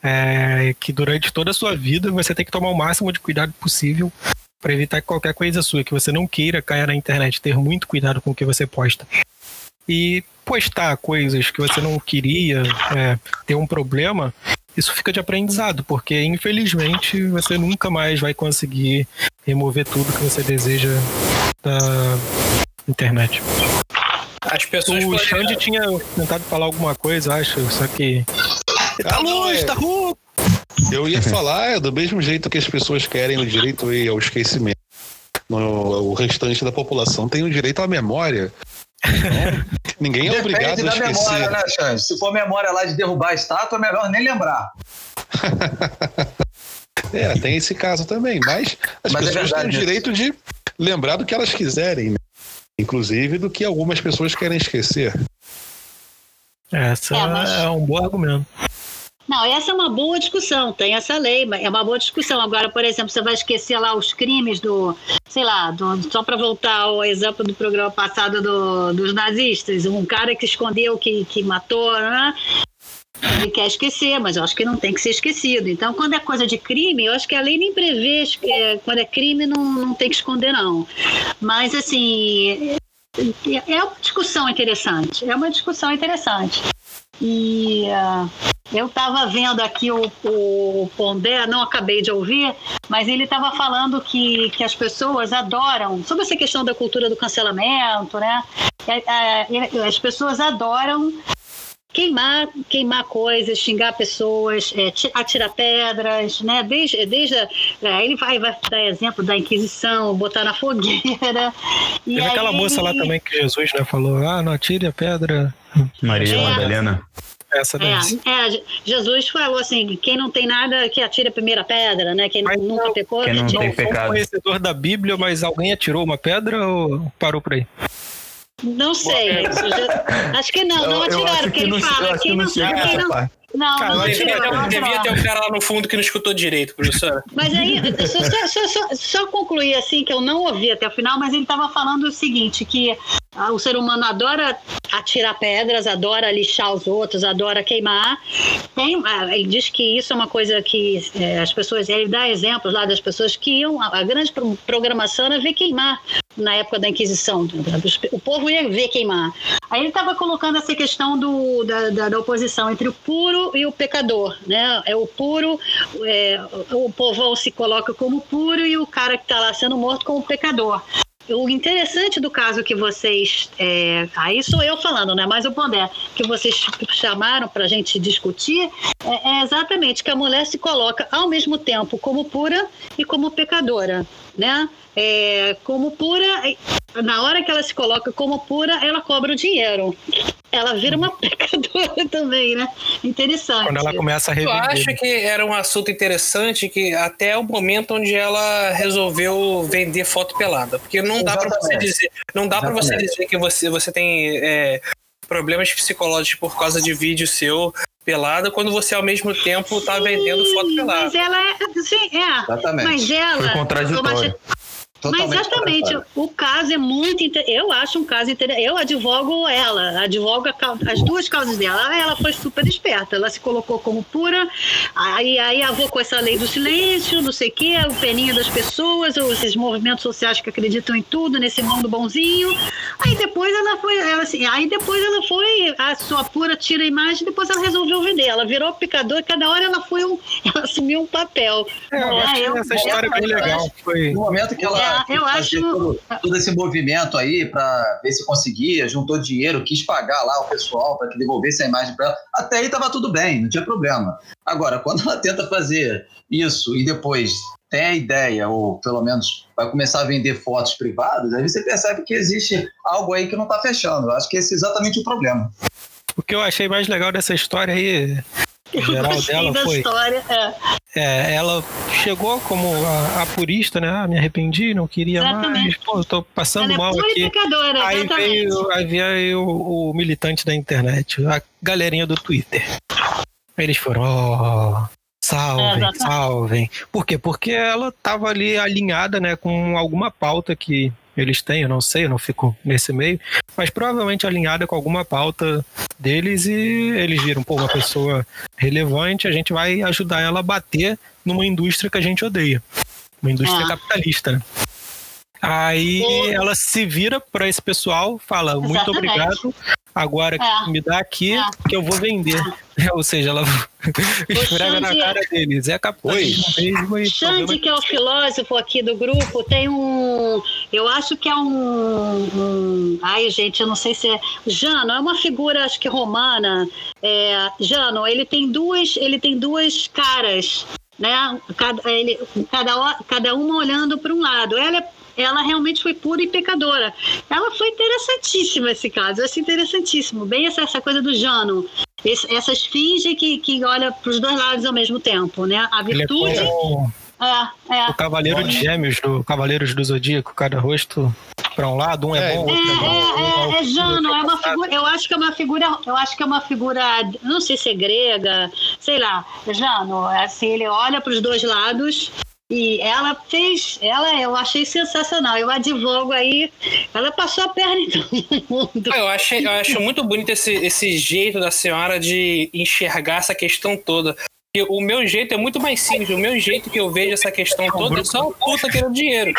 é, que durante toda a sua vida você tem que tomar o máximo de cuidado possível para evitar que qualquer coisa sua que você não queira caia na internet. Ter muito cuidado com o que você posta. E postar coisas que você não queria é, ter um problema, isso fica de aprendizado, porque infelizmente você nunca mais vai conseguir remover tudo que você deseja da internet. As pessoas O Xande tinha tentado falar alguma coisa, acho, só que. Tá não, luz, é- tá rouco! Eu ia falar, é do mesmo jeito que as pessoas querem o direito ao esquecimento. No, o restante da população tem o direito à memória. Então, ninguém é obrigado Depende a da esquecer. memória, né, Xande? Se for memória lá de derrubar a estátua, é melhor nem lembrar. É, tem esse caso também, mas as Mas é pessoas verdade têm o direito de lembrar do que elas quiserem, né? inclusive do que algumas pessoas querem esquecer. Essa É, mas- é um bom argumento. Não, essa é uma boa discussão, tem essa lei, é uma boa discussão. Agora, por exemplo, você vai esquecer lá os crimes do, sei lá, do- só para voltar ao exemplo do programa passado do- dos nazistas, um cara que escondeu que, que matou, né? Ele quer esquecer, mas eu acho que não tem que ser esquecido. Então, quando é coisa de crime, eu acho que a lei nem prevê é- quando é crime não, não tem que esconder, não. Mas, assim, é é uma discussão interessante. É uma discussão interessante. E ah, eu estava vendo aqui o, o Pondé, não acabei de ouvir, mas ele estava falando que, que as pessoas adoram, sobre essa questão da cultura do cancelamento, né? É, é, As pessoas adoram queimar, queimar coisas, xingar pessoas, é, ti- atirar pedras, né? Desde, desde a- é, ele vai, vai dar exemplo da Inquisição, botar na fogueira. E Teve aquela moça lá também que Jesus né, falou: ah, não atire a pedra. Maria É. Madalena. Essa daí. É, é, Je- Jesus falou assim: quem não tem nada que atire a primeira pedra, né? Quem Mas nunca não- pecou, quem não tem um pecado. conhecedor da Bíblia, mas alguém atirou uma pedra ou parou por aí? Não sei. já- Acho que não, não atiraram, porque que ele não- fala: quem não não, chega quem não, parte. não, Cara, não Devia atiraram. ter, devia ter um cara lá no fundo que não escutou direito, professora. Mas aí, só, só, só, só concluir assim, que eu não ouvi até o final, mas ele estava falando o seguinte, que ah, o ser humano adora atirar pedras, adora lixar os outros, adora queimar. Tem, ah, ele diz que isso é uma coisa que eh, as pessoas, ele dá exemplos lá das pessoas que iam, a, a grande pro- programação era ver queimar na época da Inquisição. O povo ia ver queimar. Aí ele estava colocando essa questão do, da, da, da oposição entre o puro e o pecador, né? É o puro, é, o povão se coloca como puro e o cara que está lá sendo morto como pecador. O interessante do caso que vocês, é, aí sou eu falando, né? Mas o Pondé, que vocês chamaram para a gente discutir, é, é exatamente que a mulher se coloca ao mesmo tempo como pura e como pecadora, né? É, como pura, na hora que ela se coloca como pura, ela cobra o dinheiro. Ela vira uma pecadora também, né? Interessante. Quando ela começa a Eu revender. acho que era um assunto interessante que até o momento onde ela resolveu vender foto pelada, porque não dá para você dizer, não dá para você dizer que você você tem é, problemas psicológicos por causa de vídeo seu pelada quando você ao mesmo tempo tá vendendo foto pelada. Mas ela é. Sim, é. Exatamente. Mas ela. Foi contraditório. Mas Totalmente exatamente, contraditório. o caso é muito. inter- Eu acho um caso interessante. Eu advogo ela, advogo a cau- as duas causas dela. Ela foi super esperta, ela se colocou como pura, aí, aí avocou essa lei do silêncio, não sei o quê, o peninho das pessoas, ou esses movimentos sociais que acreditam em tudo, nesse mundo bonzinho. Aí depois ela foi, ela, assim, aí depois ela foi, a sua pura tira a imagem, depois ela resolveu vender. Ela virou picador e cada hora ela foi um. Ela assumiu um papel. É, eu acho que eu- essa história é bem legal. Foi... No momento que ela É, eu acho- todo, todo esse movimento aí para ver se conseguia, juntou dinheiro, quis pagar lá o pessoal para que devolvesse a imagem para ela, até aí tava tudo bem, não tinha problema. Agora, quando ela tenta fazer isso e depois tem a ideia, ou pelo menos vai começar a vender fotos privadas, aí você percebe que existe algo aí que não está fechando. Eu acho que esse é exatamente o problema. O que eu achei mais legal dessa história aí, Eu geral dela, da foi. história. É. É, ela chegou como a, a purista, né? Ah, me arrependi, não queria mais. Exatamente. Pô, eu tô passando Ela é mal e aqui. pecadora, Aí veio, aí veio o, o militante da internet, a galerinha do Twitter. Eles foram, ó, salvem, Exatamente. salvem. Por quê? Porque ela tava ali alinhada, né, com alguma pauta que eles têm, eu não sei, eu não fico nesse meio, mas provavelmente alinhada com alguma pauta deles e eles viram, pô, uma pessoa relevante, a gente vai ajudar ela a bater numa indústria que a gente odeia. Uma indústria Ah. capitalista, né? Aí ela se vira para esse pessoal, fala muito Exatamente. obrigado, Agora É. me dá aqui É. que eu vou vender. Ou seja, ela esfrega na cara deles. É capitalismo mesmo. E Xande, que é o filósofo aqui do grupo, tem um. Eu acho que é um. um- ai, gente, eu não sei se é. Jano, é uma figura, acho que romana. É, Jano, ele tem duas, ele tem duas caras, né? Cada, ele, cada, cada uma olhando para um lado. Ela é ela realmente foi pura e pecadora. Ela foi interessantíssima esse caso, eu achei interessantíssimo. Bem essa, essa coisa do Jano. Esse, essa esfinge que, que olha para os dois lados ao mesmo tempo, né? A Ele é virtude. como É, é. o Cavaleiro de Gêmeos, do Cavaleiros do Zodíaco, cada rosto pra um lado, um é, É, bom, É, outro é bom. é, é, é Jano, é uma ultrapassado. figura, eu acho que é uma figura, eu acho que é uma figura, não sei se é grega, sei lá, Jano, assim, ele olha para os dois lados e ela fez, ela eu achei sensacional, eu advogo aí, ela passou a perna em todo mundo. Eu, achei, eu acho muito bonito esse, esse jeito da senhora de enxergar essa questão toda. O meu jeito é muito mais simples. O meu jeito que eu vejo essa questão toda é só puta querendo dinheiro.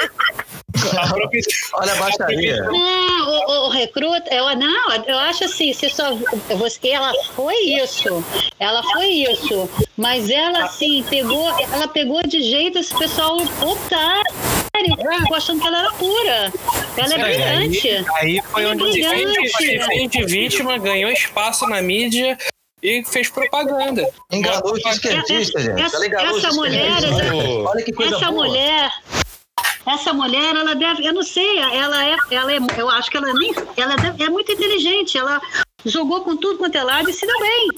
Olha a baixaria. Não, o, o recruta, eu, não, eu acho assim, você só, você, ela foi isso, ela foi isso, mas ela assim, pegou, ela pegou de jeito esse pessoal otário, achando que ela era pura, ela é Aí- brilhante. Aí foi Ela é onde fez de vítima, ganhou espaço na mídia e fez propaganda. Enganou os esquerdistas, gente. Essa- essa mulher, essa- Olha que coisa Essa boa. mulher, essa mulher, ela deve, eu não sei, ela é, ela é, eu acho que ela nem, ela deve- é muito inteligente, ela jogou com tudo quanto é lado e se deu bem.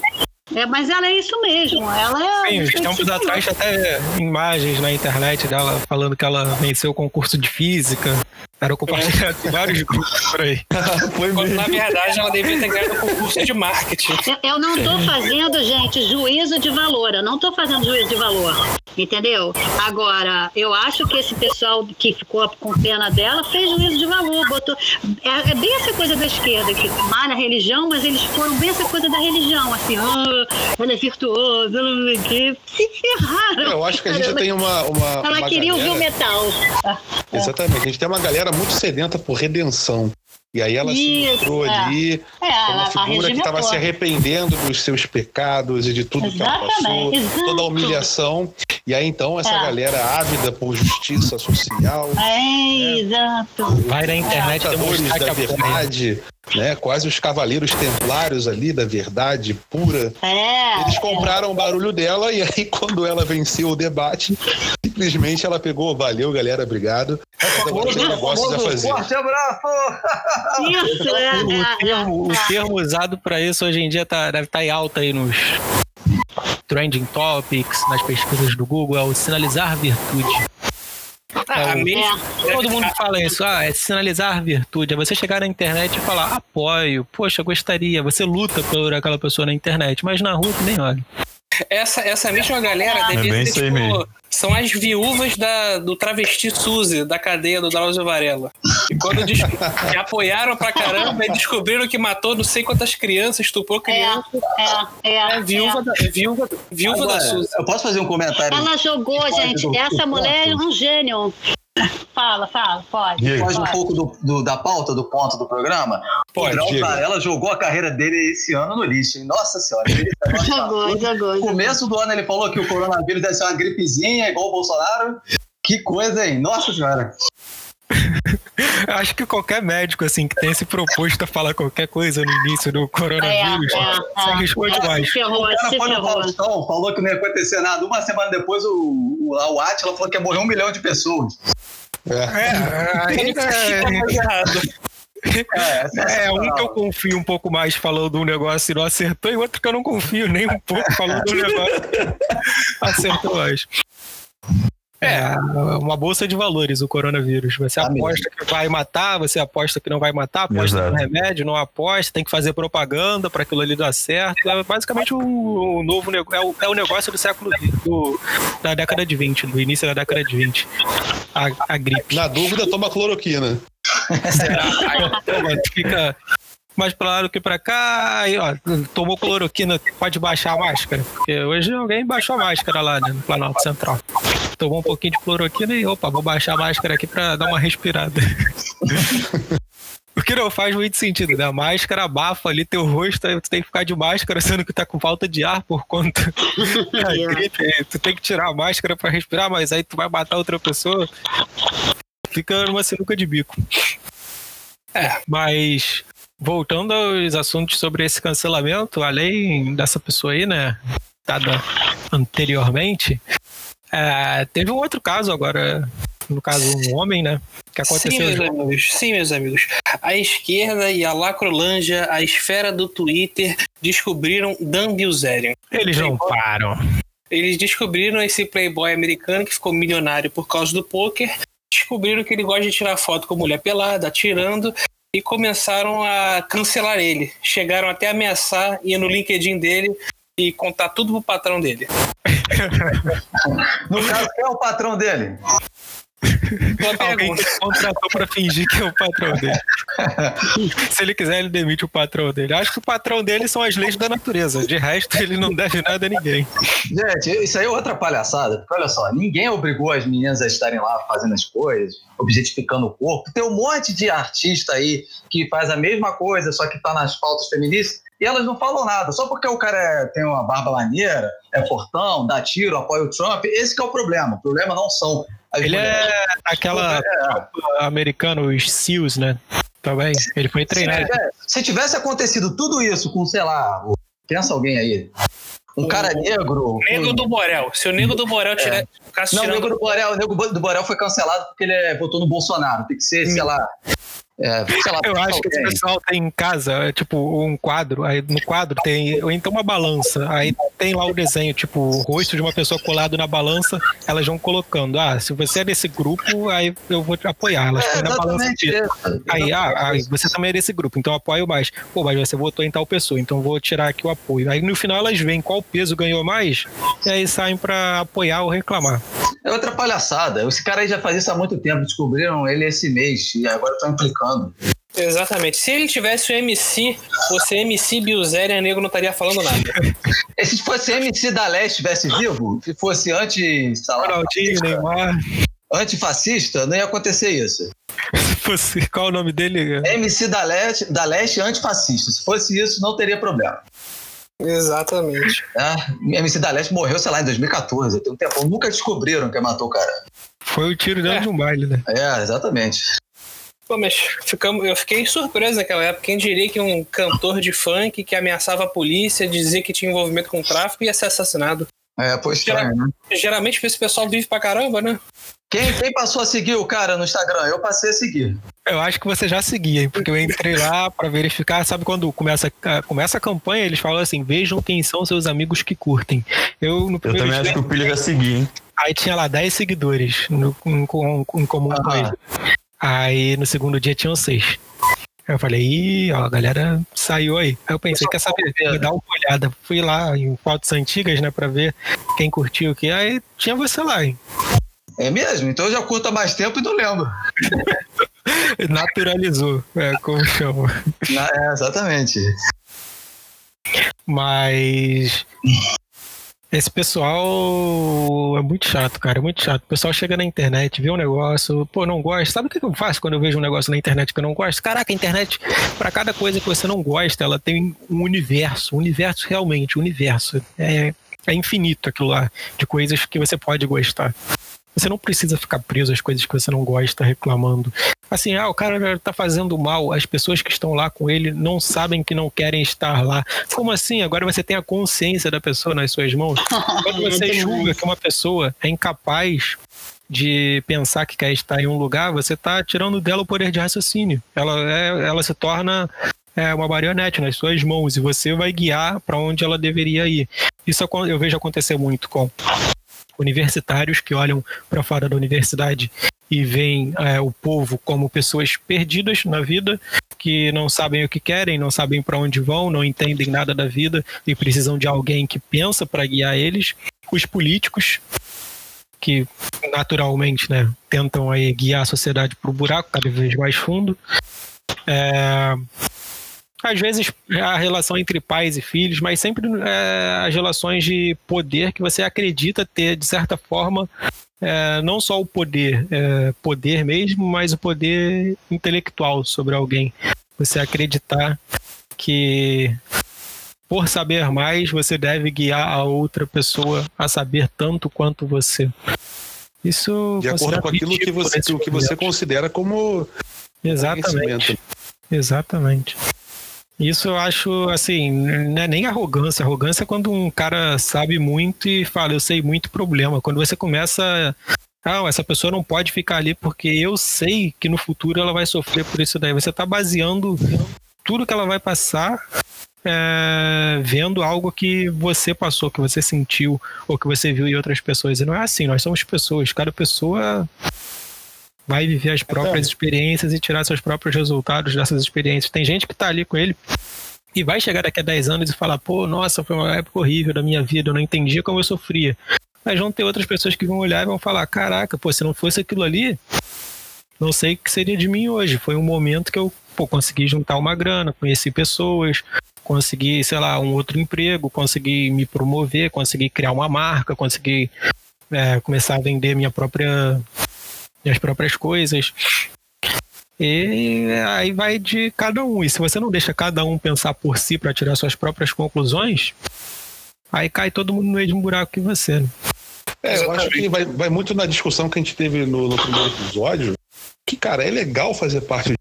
É, mas ela é isso mesmo, ela é. Sim, uns tempos atrás até imagens na internet dela falando que ela venceu o concurso de física. Era compartilhado em vários grupos por aí. Foi Quando, na verdade, ela devia ter ganhado o concurso de marketing. Eu- não estou fazendo, gente, juízo de valor. Eu não estou fazendo juízo de valor. Entendeu? Agora, eu acho que esse pessoal que ficou com pena dela fez juízo de valor. Botou, é, é bem essa coisa da esquerda, que malha a religião, mas eles foram bem essa coisa da religião. Assim, ah, ela é virtuosa, ela não sei o quê. Se ferraram. Eu acho que a gente Caramba. tem uma. uma Ela uma queria ouvir o galera- metal. Exatamente. A gente tem uma galera muito sedenta por redenção. E aí ela se Isso, mostrou é. ali É, como uma figura que estava se arrependendo dos seus pecados e de tudo que ela passou, Exatamente, toda a humilhação. E aí então essa É. galera ávida por justiça social, É, exato. Vai na internet lutadores demonstrar que da verdade, né? Quase os cavaleiros templários ali da verdade pura. É. Eles compraram o barulho dela e aí quando ela venceu o debate, simplesmente ela pegou, valeu galera, obrigado. Agora tem negócios a fazer. Forte abraço! Isso, é. O é, termo, o é. termo usado para isso hoje em dia tá, deve estar em alta aí nos trending topics, nas pesquisas do Google, é o sinalizar virtude. Ah, É, mídia- Todo mundo fala isso, ah, é sinalizar virtude. É você chegar na internet e falar, apoio, poxa, gostaria. Você luta por aquela pessoa na internet, mas na rua nem olha. Essa, essa mesma galera É devia bem ser, tipo, são as viúvas da, do travesti Suzy, da cadeia do Drauzio Varela. E quando des- que apoiaram pra caramba e descobriram que matou não sei quantas crianças, estuprou criança. É, é, É viúva, é. da, é viúva, viúva da Agora, Suzy. eu posso fazer um comentário? Ela jogou, gente. do- Essa do mulher é ponto. um gênio. Fala, fala, pode. Diga. Foge um pode. pouco do, do- da pauta, do ponto do programa. Pode, o. Varela jogou a carreira dele esse ano no lixo. hein? Nossa senhora. ele- Jogou, jogou. No começo do ano ele falou que o coronavírus deve ser uma gripezinha, igual o Bolsonaro. Que coisa, hein? Nossa senhora. Eu Acho que qualquer médico, assim, que tenha se proposto a falar qualquer coisa no início do É, coronavírus, é, se é. arriscou Se demais. ferrou, O cara no ferrou. Faustão, falou que não ia acontecer nada. Uma semana depois, o, o, o Atila falou que ia morrer um milhão de pessoas. É. É, ainda Tá errado. É, é, um que eu confio um pouco mais falou de um negócio e não acertou, e outro que eu não confio nem um pouco falou de um negócio acertou mais. É, uma bolsa de valores o coronavírus. Você Tá aposta que vai matar, você aposta que não vai matar, aposta no remédio, não aposta, tem que fazer propaganda para aquilo ali dar certo. É basicamente um, um novo é o, é o negócio do século XX, do, da década de 20, do início da década de 20. A, a gripe. Na dúvida, toma cloroquina. Aí fica mais pra lá do que pra cá, aí, ó, tomou cloroquina, pode baixar a máscara. Porque hoje alguém baixou a máscara lá né, no Planalto Central. Tomou um pouquinho de cloroquina e, opa, vou baixar a máscara aqui pra dar uma respirada. o que não faz muito sentido, né? A máscara abafa ali teu rosto, aí tu tem que ficar de máscara, sendo que tá com falta de ar por conta da gripe. aí Tu tem que tirar a máscara pra respirar, mas aí tu vai matar outra pessoa. Fica numa sinuca de bico. É. Mas voltando aos assuntos sobre esse cancelamento, além dessa pessoa aí, né, citada anteriormente, é, teve um outro caso agora, no caso um homem, né, que Sim, aconteceu. meus amigos. Sim, meus amigos. A esquerda e a lacrolândia, a esfera do Twitter, descobriram Dan Bilzerian. Eles não param. Eles descobriram esse playboy americano que ficou milionário por causa do poker. Descobriram que ele gosta de tirar foto com mulher pelada, atirando, e começaram a cancelar ele. Chegaram até a ameaçar, ir no LinkedIn dele e contar tudo pro patrão dele. No caso, quem é o patrão dele? Uma Alguém pergunta. que contratou pra fingir que é o patrão dele. Se ele quiser, ele demite o patrão dele. Acho que o patrão dele são as leis da natureza. De resto, ele não deve nada a ninguém. Gente, isso aí é outra palhaçada. Porque olha só, ninguém obrigou as meninas a estarem lá fazendo as coisas, objetificando o corpo. Tem um monte de artista aí que faz a mesma coisa, só que tá nas pautas feministas, e elas não falam nada. Só porque o cara é- tem uma barba maneira, é fortão, dá tiro, apoia o Trump, esse que é o problema. O problema não são as Ele mulheres. é aquela É. americano, os SEALs, né? Também. Ele foi Se, treinado. tiver- se tivesse acontecido tudo isso com, sei lá, o- pensa alguém aí, um O- cara negro. Nego um- do Borel. Se o Nego do Borel tiver, ficasse Não, o Nego do Borel, o Nego do Borel foi cancelado porque ele é, votou no Bolsonaro. Tem que ser, sei lá. É, sei lá Eu acho que esse pessoal tem em casa, é, tipo, um quadro, aí no quadro tem, ou então uma balança, aí tem lá o desenho, tipo, o rosto de uma pessoa colado na balança, elas vão colocando, ah, se você é desse grupo, aí eu vou te apoiar, elas É, põem na balança exatamente tira. isso. Aí, ah, aí você também é desse grupo, então eu apoio mais. Pô, mas você votou em tal pessoa, então eu vou tirar aqui o apoio. Aí no final elas veem qual peso ganhou mais, e aí saem pra apoiar ou reclamar. É outra palhaçada. Esse cara aí já faz isso há muito tempo. Descobriram ele esse mês e agora estão implicando. Exatamente. Se ele tivesse o MC, você MC Bilzerian Nego não estaria falando nada. E se fosse MC da Leste estivesse vivo, se fosse lá, Ronaldinho, Neymar, antifascista, não ia acontecer isso. se fosse, qual o nome dele? MC da Leste, da Leste antifascista. Se fosse isso, não teria problema. Exatamente. né? MC da Leste morreu, sei lá, em 2014. Tem um tempo. Nunca descobriram quem matou o cara. Foi o tiro dentro É. de um baile, né? É, exatamente. Pô, mas ficamos, eu fiquei surpreso naquela época. Quem diria que um cantor de funk que ameaçava a polícia, dizia que tinha envolvimento com tráfico, ia ser assassinado. É, pô, estranho, né? Geralmente esse pessoal vive pra caramba, né? Quem, quem passou a seguir o cara no Instagram? Eu passei a seguir. Eu acho que você já seguia, hein? porque eu entrei lá pra verificar. Sabe quando começa, a- começa a campanha, eles falam assim: vejam quem são seus amigos que curtem. Eu no Eu primeiro também acho que o Pilha já segui, hein? aí tinha lá 10 seguidores no, em, com- em comum com Aham. ele. Aí no segundo dia tinham 6. Aí eu falei, ih, ó, a galera saiu aí. Aí eu pensei, quer saber? Vou dar uma olhada. Fui lá em fotos antigas, né, pra ver quem curtiu o que. Aí tinha você lá, hein? É mesmo? Então eu já curto há mais tempo e não lembro. Naturalizou, é, como chama. Na- É, exatamente. Mas esse pessoal é muito chato, cara, é muito chato. O pessoal chega na internet, vê um negócio, pô, não gosta. Sabe o que eu faço quando eu vejo um negócio na internet que eu não gosto? Caraca, a internet, pra cada coisa que você não gosta, ela tem um universo, um universo realmente, um universo. É, é infinito aquilo lá, de coisas que você pode gostar. Você não precisa ficar preso às coisas que você não gosta, reclamando. Assim, ah, o cara tá fazendo mal, as pessoas que estão lá com ele não sabem que não querem estar lá. Como assim? Agora você tem a consciência da pessoa nas suas mãos. Quando você julga que uma pessoa é incapaz de pensar que quer estar em um lugar, você está tirando dela o poder de raciocínio. Ela, é, ela se torna é, uma marionete nas suas mãos e você vai guiar para onde ela deveria ir. Isso eu vejo acontecer muito com universitários que olham para fora da universidade e veem é, o povo como pessoas perdidas na vida, que não sabem o que querem, não sabem para onde vão, não entendem nada da vida e precisam de alguém que pensa para guiar eles. Os políticos que naturalmente, né, tentam aí guiar a sociedade para o buraco cada vez mais fundo. É, às vezes a relação entre pais e filhos, mas sempre é, as relações de poder que você acredita ter, de certa forma, é, não só o poder, é, poder mesmo, mas o poder intelectual sobre alguém. Você acreditar que por saber mais, você deve guiar a outra pessoa a saber tanto quanto você. Isso de acordo com aquilo que você, o que você considera como exatamente, exatamente. Isso eu acho assim, não é nem arrogância. Arrogância é quando um cara sabe muito e fala, eu sei muito problema. Quando você começa ah, essa pessoa não pode ficar ali porque eu sei que no futuro ela vai sofrer por isso daí. Você está baseando tudo que ela vai passar é, vendo algo que você passou, que você sentiu ou que você viu em outras pessoas. E não é assim, nós somos pessoas. Cada pessoa vai viver as próprias é. experiências e tirar seus próprios resultados dessas experiências. Tem gente que está ali com ele e vai chegar daqui a 10 anos e falar: pô, nossa, foi uma época horrível da minha vida, eu não entendia como eu sofria. Mas vão ter outras pessoas que vão olhar e vão falar: caraca, pô, se não fosse aquilo ali, não sei o que seria de mim hoje. Foi um momento que eu pô, consegui juntar uma grana, conheci pessoas, consegui, sei lá, um outro emprego, consegui me promover, consegui criar uma marca, consegui é, começar a vender minha própria minhas próprias coisas. E aí vai de cada um. E se você não deixa cada um pensar por si para tirar suas próprias conclusões, aí cai todo mundo no mesmo buraco que você. Né? É, eu acho que vai, vai muito na discussão que a gente teve no, no primeiro episódio, que, cara, é legal fazer parte. De...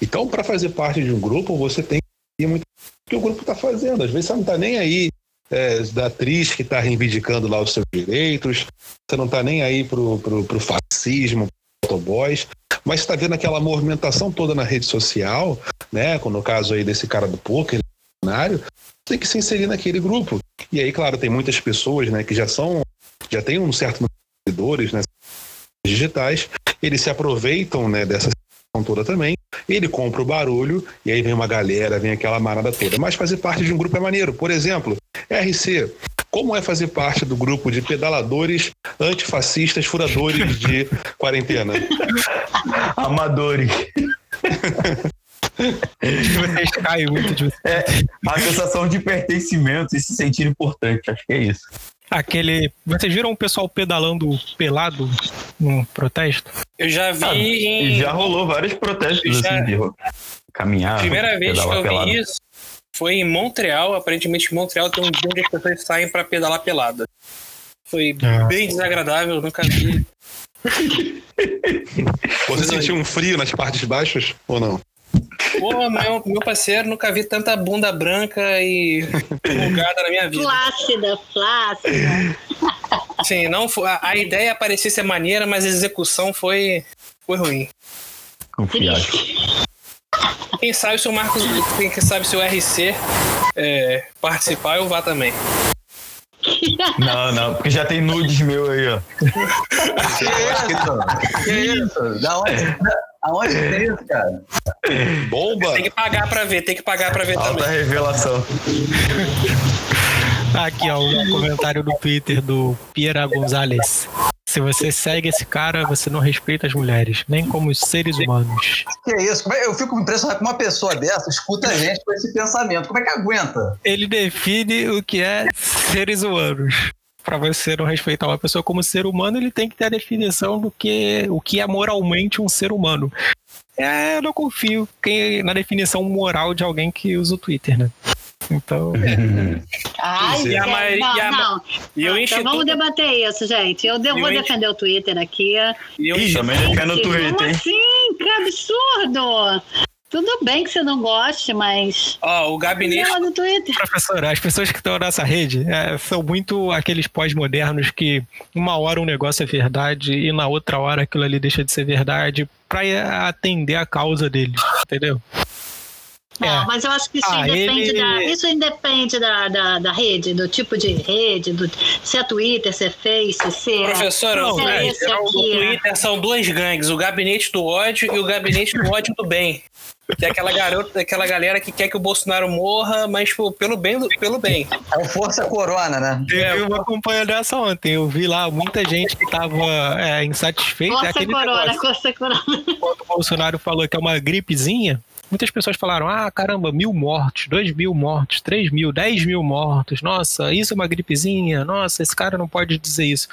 Então, para fazer parte de um grupo, você tem que ir muito o que o grupo está fazendo. Às vezes você não está nem aí é, da atriz que está reivindicando lá os seus direitos, você não está nem aí pro, pro, fascismo, pro motoboys, mas está vendo aquela movimentação toda na rede social, né? No caso aí desse cara do poker, tem que se inserir naquele grupo. E aí, claro, tem muitas pessoas, né, que já são, já tem um certo número de seguidores, né, digitais, eles se aproveitam, né, dessa toda também. Ele compra o barulho e aí vem uma galera, vem aquela manada toda. Mas fazer parte de um grupo é maneiro. Por exemplo, RC, como é fazer parte do grupo de pedaladores antifascistas furadores de quarentena? Amadores. Vocês caem muito de É, a sensação de pertencimento e se sentir importante, acho que é isso. Aquele. Vocês viram o pessoal pedalando pelado num protesto? Eu já vi ah, em... Já rolou vários protestos já... assim de caminhar. Primeira vez que eu pelado. vi isso foi em Montreal. Aparentemente, Montreal tem um dia onde as pessoas saem para pedalar pelada. Foi ah. bem desagradável, nunca vi. Você sentiu um frio nas partes baixas ou não? Pô, meu, meu parceiro, nunca vi tanta bunda branca e pulgada na minha vida. Flácida, flácida. Sim, não, a, a ideia parecia ser maneira, mas a execução foi, foi ruim. Confiado. Quem sabe se o Marcos, quem sabe se o RC é, participar, eu vá também. Não, não, porque já tem nudes meu aí, ó. Que isso? Que isso? Da onde? Aonde tem isso, cara? Bomba! Tem que pagar pra ver, tem que pagar pra ver Alta também. revelação. Aqui, ó, um comentário do Twitter do Piera Gonzalez. Se você segue esse cara, você não respeita as mulheres, nem como os seres humanos. Que isso? É, eu fico impressionado com uma pessoa dessa escuta a gente com esse pensamento. Como é que aguenta? Ele define o que é seres humanos. Para você não respeitar uma pessoa como ser humano, ele tem que ter a definição do que o que é moralmente um ser humano. É, eu não confio quem, na definição moral de alguém que usa o Twitter, né? Então. Ai, e a maioria, não, a, não. E o Instituto... Então vamos debater isso, gente. Eu vou defender o Twitter aqui. E eu Ih, também defendo o Twitter. Como assim? Que absurdo! Tudo bem que você não goste, mas. Ó, oh, o gabinete. do Twitter. Professor, as pessoas que estão nessa rede é, são muito aqueles pós-modernos que uma hora um negócio é verdade e na outra hora aquilo ali deixa de ser verdade para atender a causa deles, entendeu? Não, é. mas eu acho que isso ah, independe, ele... da, isso independe da, da, da, rede, do tipo de rede, do, se é Twitter, se é Face, se é. Professor, não, se é esse aqui, o Twitter são duas gangues, o gabinete do ódio e o gabinete do ódio do bem. Que é aquela garota, aquela galera que quer que o Bolsonaro morra, mas tipo, pelo bem, pelo bem. É o Força Corona, né? Teve uma campanha dessa ontem. Eu vi lá muita gente que tava é, insatisfeita. Força Corona, Força Corona. Quando o Bolsonaro falou que é uma gripezinha, muitas pessoas falaram: ah, caramba, mil mortos, dois mil mortos, três mil, dez mil mortos, nossa, isso é uma gripezinha, nossa, esse cara não pode dizer isso.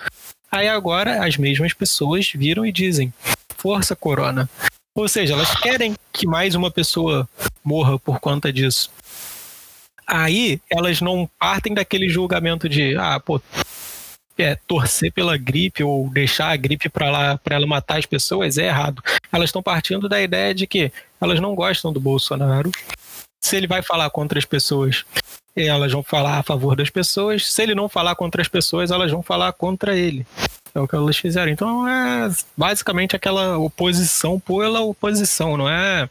Aí agora as mesmas pessoas viram e dizem: Força Corona. Ou seja, elas querem que mais uma pessoa morra por conta disso. Aí elas não partem daquele julgamento de, ah, pô, é, torcer pela gripe ou deixar a gripe para lá para ela matar as pessoas é errado. Elas estão partindo da ideia de que elas não gostam do Bolsonaro. Se ele vai falar contra as pessoas, elas vão falar a favor das pessoas. Se ele não falar contra as pessoas, elas vão falar contra ele. É o que elas fizeram. Então é basicamente aquela oposição pela oposição, não é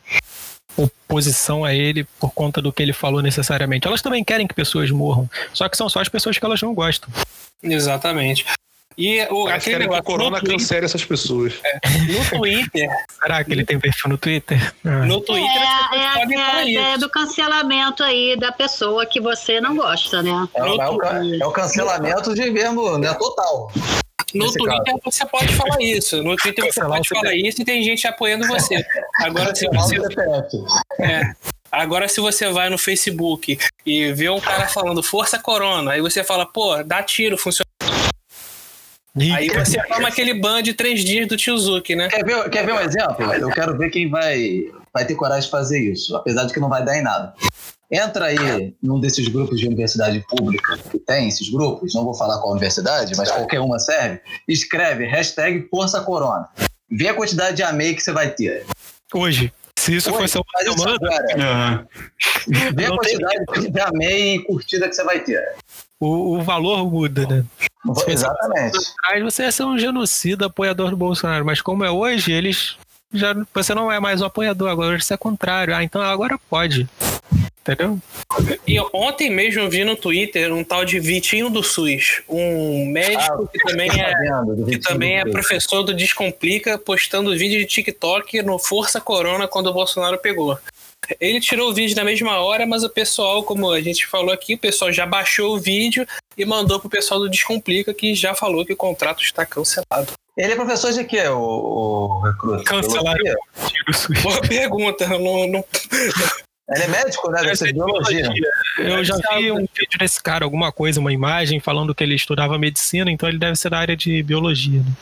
oposição a ele por conta do que ele falou necessariamente. Elas também querem que pessoas morram, só que são só as pessoas que elas não gostam. Exatamente. E o, Elas aquele querem que o negócio Corona cancele essas pessoas. no Twitter, Será que ele tem perfil no Twitter? Ah. no Twitter É, é, é a ideia isso. do cancelamento aí da pessoa que você não gosta, né? É, o- é o, é o cancelamento de mesmo, né? Total. No Twitter você pode falar isso. No Twitter você Cancelar pode falar isso e tem gente apoiando você. Agora se você. É. Agora, se você vai no Facebook e vê um cara falando Força Corona, aí você fala, pô, dá tiro, funciona. Aí você toma aquele ban de três dias do Tiozuki, né? Quer ver, quer ver um exemplo? Eu quero ver quem vai, vai ter coragem de fazer isso, apesar de que não vai dar em nada. Entra aí num desses grupos de universidade pública que tem esses grupos, não vou falar qual universidade, mas qualquer uma serve, escreve hashtag Força Corona. Vê a quantidade de amei que você vai ter. Hoje, se isso Hoje, fosse faz uma semana. Aham. Vê a tem- quantidade de amei e curtida que você vai ter. o, o valor muda, né? Exatamente. Atrás você ia ser um genocida apoiador do Bolsonaro, mas como é hoje, eles já você não é mais o apoiador, agora você é contrário. Ah, então agora pode. Entendeu? E ontem mesmo eu vi no Twitter um tal de Vitinho do SUS, um médico que também é, que também é professor do Descomplica, postando vídeo de TikTok no Força Corona quando o Bolsonaro pegou. Ele tirou o vídeo na mesma hora, mas o pessoal, como a gente falou aqui, o pessoal já baixou o vídeo e mandou pro pessoal do Descomplica que já falou que o contrato está cancelado. Ele é professor de quê, o, o recruta? Cancelaram. Boa pergunta, eu não, não, Ele é médico, né? Deve ser biologia. Eu já vi um vídeo desse cara, alguma coisa, uma imagem falando que ele estudava medicina, então ele deve ser da área de biologia. Né?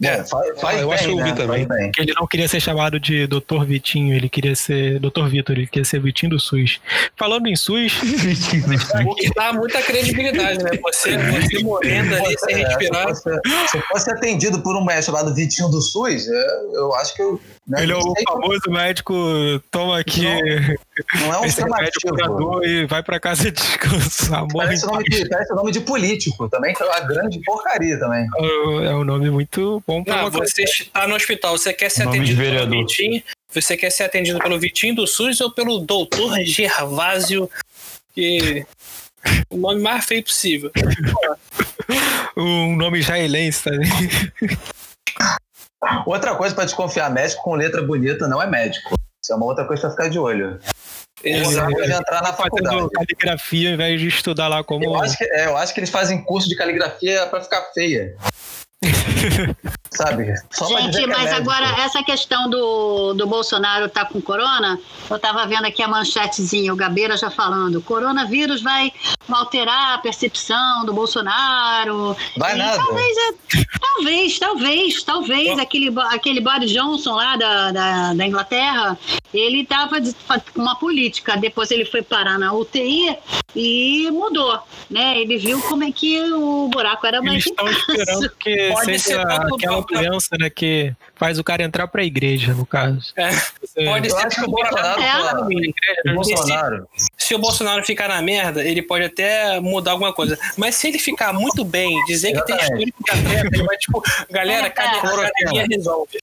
Bom, faz, faz Ah, eu bem, acho que eu vi né? também. Faz bem. Que ele não queria ser chamado de Dr. Vitinho, ele queria ser Dr. Vitor, ele queria ser Vitinho do SUS. Falando em SUS, o que dá muita credibilidade, né? Você, você morrendo ali sem É, respirar. Se fosse, se fosse atendido por um médico chamado Vitinho do SUS, é, eu acho que eu. né, ele é não o sei como- famoso médico, toma aqui Não é um chamativo. e vai pra casa descansar. Parece em nome, de, parece nome de político também, que é uma grande porcaria também. É um nome muito bom pra Não, uma coisa. você está no hospital, você quer ser de atendido pelo. Vitinho, você quer ser atendido pelo Vitinho do SUS ou pelo doutor Gervásio, que o nome mais feio possível. Um nome israelense também. Outra coisa para desconfiar, médico com letra bonita não é médico. Isso é uma outra coisa para ficar de olho. Exato. Pode entrar na faculdade. Caligrafia ao invés de estudar lá como. Eu acho, que, é, eu acho que eles fazem curso de caligrafia para ficar feia. Sabe? Só Gente, é mas médico. agora essa questão do, do Bolsonaro tá com corona, eu tava vendo aqui a manchetezinha, o Gabeira já falando, coronavírus vai alterar a percepção do Bolsonaro. Vai E nada. Talvez, é- talvez, talvez, talvez aquele, aquele Boris Johnson lá da, da, da Inglaterra, ele tava com uma política, depois ele foi parar na UTI e mudou, né? Ele viu como é que o buraco era mais Eles estão esperando que Pode seja ser aquela doença, né, que faz o cara entrar pra igreja, no caso. É, Você- pode ser que o que Bolsonaro, É. o Bolsonaro, se o Bolsonaro ficar na merda, ele pode até mudar alguma coisa. Mas se ele ficar muito bem, dizer que tem histórico de atleta, ele vai tipo, galera, É, cadê é. a academia resolve?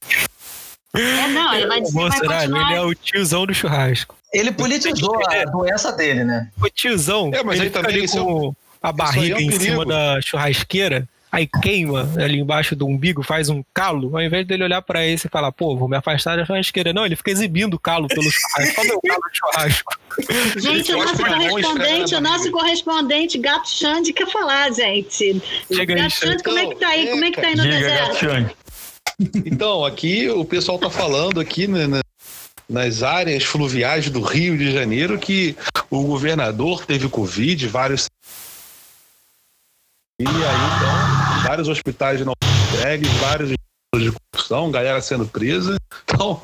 É, não, ele vai O dizer, vai Bolsonaro, continuar. ele é o tiozão do churrasco. ele politizou a doença dele, né? O tiozão, É, mas ele fica também é com a barriga é um em cima da churrasqueira, aí queima ali embaixo do umbigo, faz um calo, ao invés dele olhar pra esse e falar, pô, vou me afastar da churrasqueira. Não, ele fica exibindo o calo pelo churrasco. Olha o calo do churrasco. Gente, o nosso é correspondente, esfregar o nosso correspondente, Gato Xande, quer falar, gente. Chega Gato Xande. Xande, como é que tá aí? Como é que tá aí no Diga, deserto? Então, aqui o pessoal tá falando aqui né, na- nas áreas fluviais do Rio de Janeiro que o governador teve Covid, vários. E aí, então, vários hospitais não entregues, vários de corrupção, galera sendo presa. Então,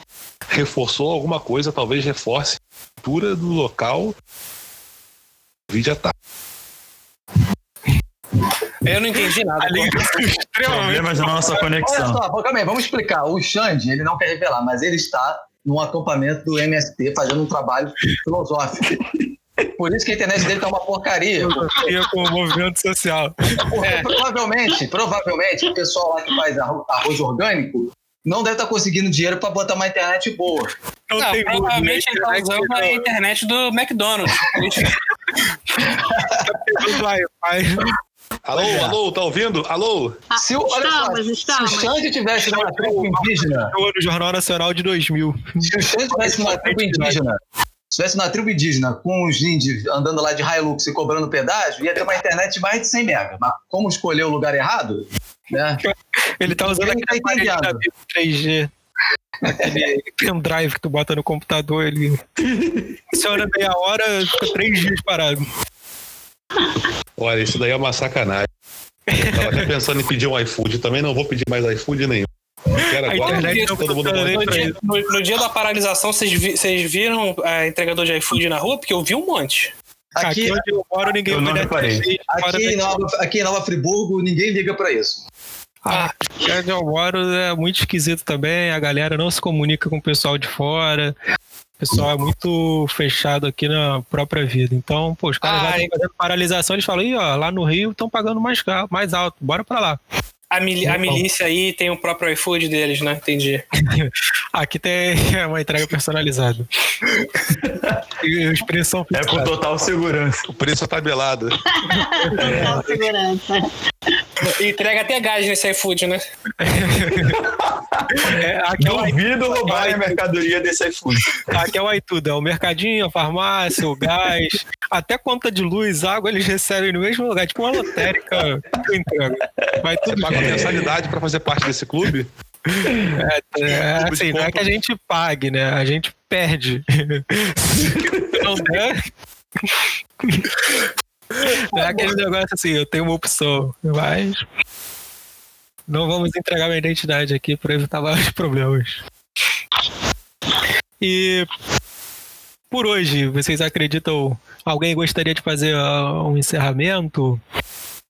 reforçou alguma coisa, talvez reforce a cultura do local. O vídeo já tá. Eu não entendi nada. Problemas da nossa Olha conexão. só, calma aí, vamos explicar. O Xande, ele não quer revelar, mas ele está num acampamento do MST fazendo um trabalho filosófico. Por isso que a internet dele tá uma porcaria. Filosofia com o movimento social. Porque provavelmente, provavelmente, o pessoal lá que faz arro- arroz orgânico não deve estar conseguindo dinheiro para botar uma internet boa. Não, Não, tem provavelmente ele tá usando a internet do McDonald's. Alô, alô, tá ouvindo? Alô? Se o, olha só, Estamos, se estamos. o Xande tivesse numa tribo indígena, no Jornal Nacional de 2000. se o Xande tivesse numa tribo indígena, se tivesse na tribo indígena com os índios andando lá de Hilux e cobrando pedágio, ia ter uma internet de mais de 100 mega. Mas como escolheu o lugar errado, né? Ele tá usando aquele tá aparelho entendendo. da Vivo 3G. Aquele pendrive que tu bota no computador, ele funciona meia hora, fica três dias parado. Olha, isso daí é uma sacanagem. Eu tava até pensando em pedir um iFood. Também não vou pedir mais iFood nenhum. Eu quero A agora internet todo mundo No dia, no- no dia da paralisação, vocês, vi- vocês viram é, entregador de iFood na rua? Porque eu vi um monte. Aqui, Aqui onde eu moro, ninguém Eu não conhece reparei. a gente, fora aqui, em. Nova, aqui em Nova Friburgo, ninguém liga para isso. Ah, aqui onde eu moro é muito esquisito também. A galera não se comunica com o pessoal de fora. O pessoal é muito fechado aqui na própria vida. Então, pô, os caras já Ai. estão fazendo paralisação. Eles falam, Ih, ó, lá no Rio estão pagando mais, caro, mais alto. Bora pra lá. A, mili- a milícia aí tem o próprio iFood deles, né? Entendi. Aqui tem uma entrega personalizada. E os preços são É com total segurança. O preço é tabelado. Total segurança. Entrega até gás nesse iFood, né? É, aqui, é Duvido roubar a mercadoria desse iFood. aqui é o iTudo, é o mercadinho, a farmácia, o gás, até conta de luz, água, eles recebem no mesmo lugar, tipo uma lotérica entrego. Vai tudo paga junto. mensalidade pra fazer parte desse clube? É, é, Tipo assim, não é que a gente pague, né? A gente perde. Não der. Não é aquele negócio assim, eu tenho uma opção, mas. Não vamos entregar minha identidade aqui para evitar vários problemas. E. Por hoje, vocês acreditam? Alguém gostaria de fazer ah, um encerramento?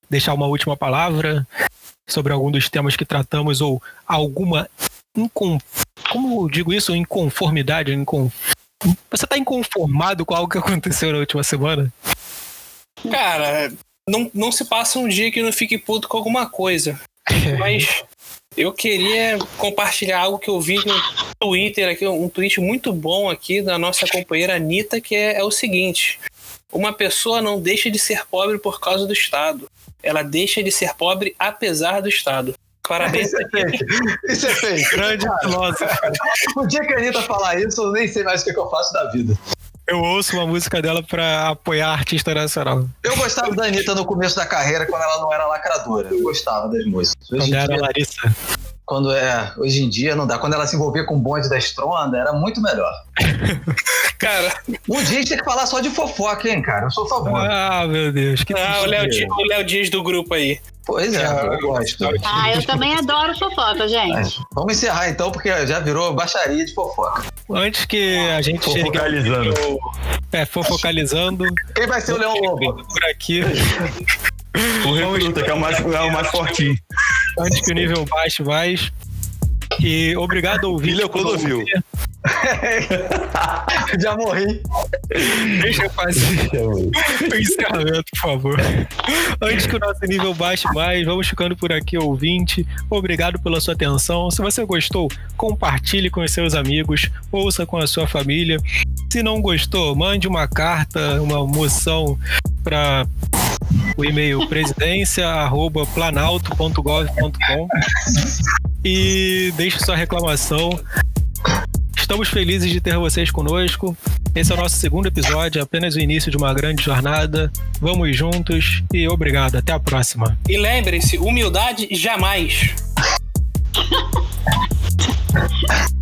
Deixar uma última palavra sobre algum dos temas que tratamos ou alguma incon... como eu digo isso, inconformidade, incon... você tá inconformado com algo que aconteceu na última semana? Cara, não, não se passa um dia que eu não fique puto com alguma coisa. Mas eu queria compartilhar algo que eu vi no Twitter aqui, um tweet muito bom aqui da nossa companheira Anitta, que é, é o seguinte: uma pessoa não deixa de ser pobre por causa do Estado. Ela deixa de ser pobre apesar do Estado. Parabéns. Isso é fake. Isso é fake. Grande filósofo. O dia que a Anitta falar isso, eu nem sei mais o que, que eu faço da vida. Eu ouço uma música dela pra apoiar a artista nacional. Eu gostava da Anitta no começo da carreira, quando ela não era lacradora. Eu gostava das músicas. Hoje Quando era dia, Larissa. Quando é, hoje em dia não dá. Quando ela se envolvia com o bonde da Estronda, era muito melhor. Cara, Um dia a gente tem que falar só de fofoca, hein, cara? Eu sou a favor. Ah, meu Deus. Que ah, o Léo. Dias, o Léo Dias do grupo aí. Pois é, eu gosto. Ah, eu também adoro fofoca, gente. Vamos encerrar então, porque já virou baixaria de fofoca. Antes que a gente chegue ao Focalizando. nível- É, fofocalizando Quem vai ser o Leão Lobo? por aqui. O recruta, que é o mais, é o mais fortinho. antes que o nível baixo vai. E obrigado, ouvinte. Filho, por quando viu. ouvir. Já morri. Deixa eu fazer o encerramento, por favor. Antes que o nosso nível baixe mais, vamos ficando por aqui, ouvinte. Obrigado pela sua atenção. Se você gostou, compartilhe com os seus amigos, ouça com a sua família. Se não gostou, mande uma carta, uma moção para o e-mail presidência@planalto.gov.com e deixe sua reclamação. Estamos felizes de ter vocês conosco. Esse é o nosso segundo episódio, apenas o início de uma grande jornada. Vamos juntos e obrigado. Até a próxima. E lembre-se, humildade jamais.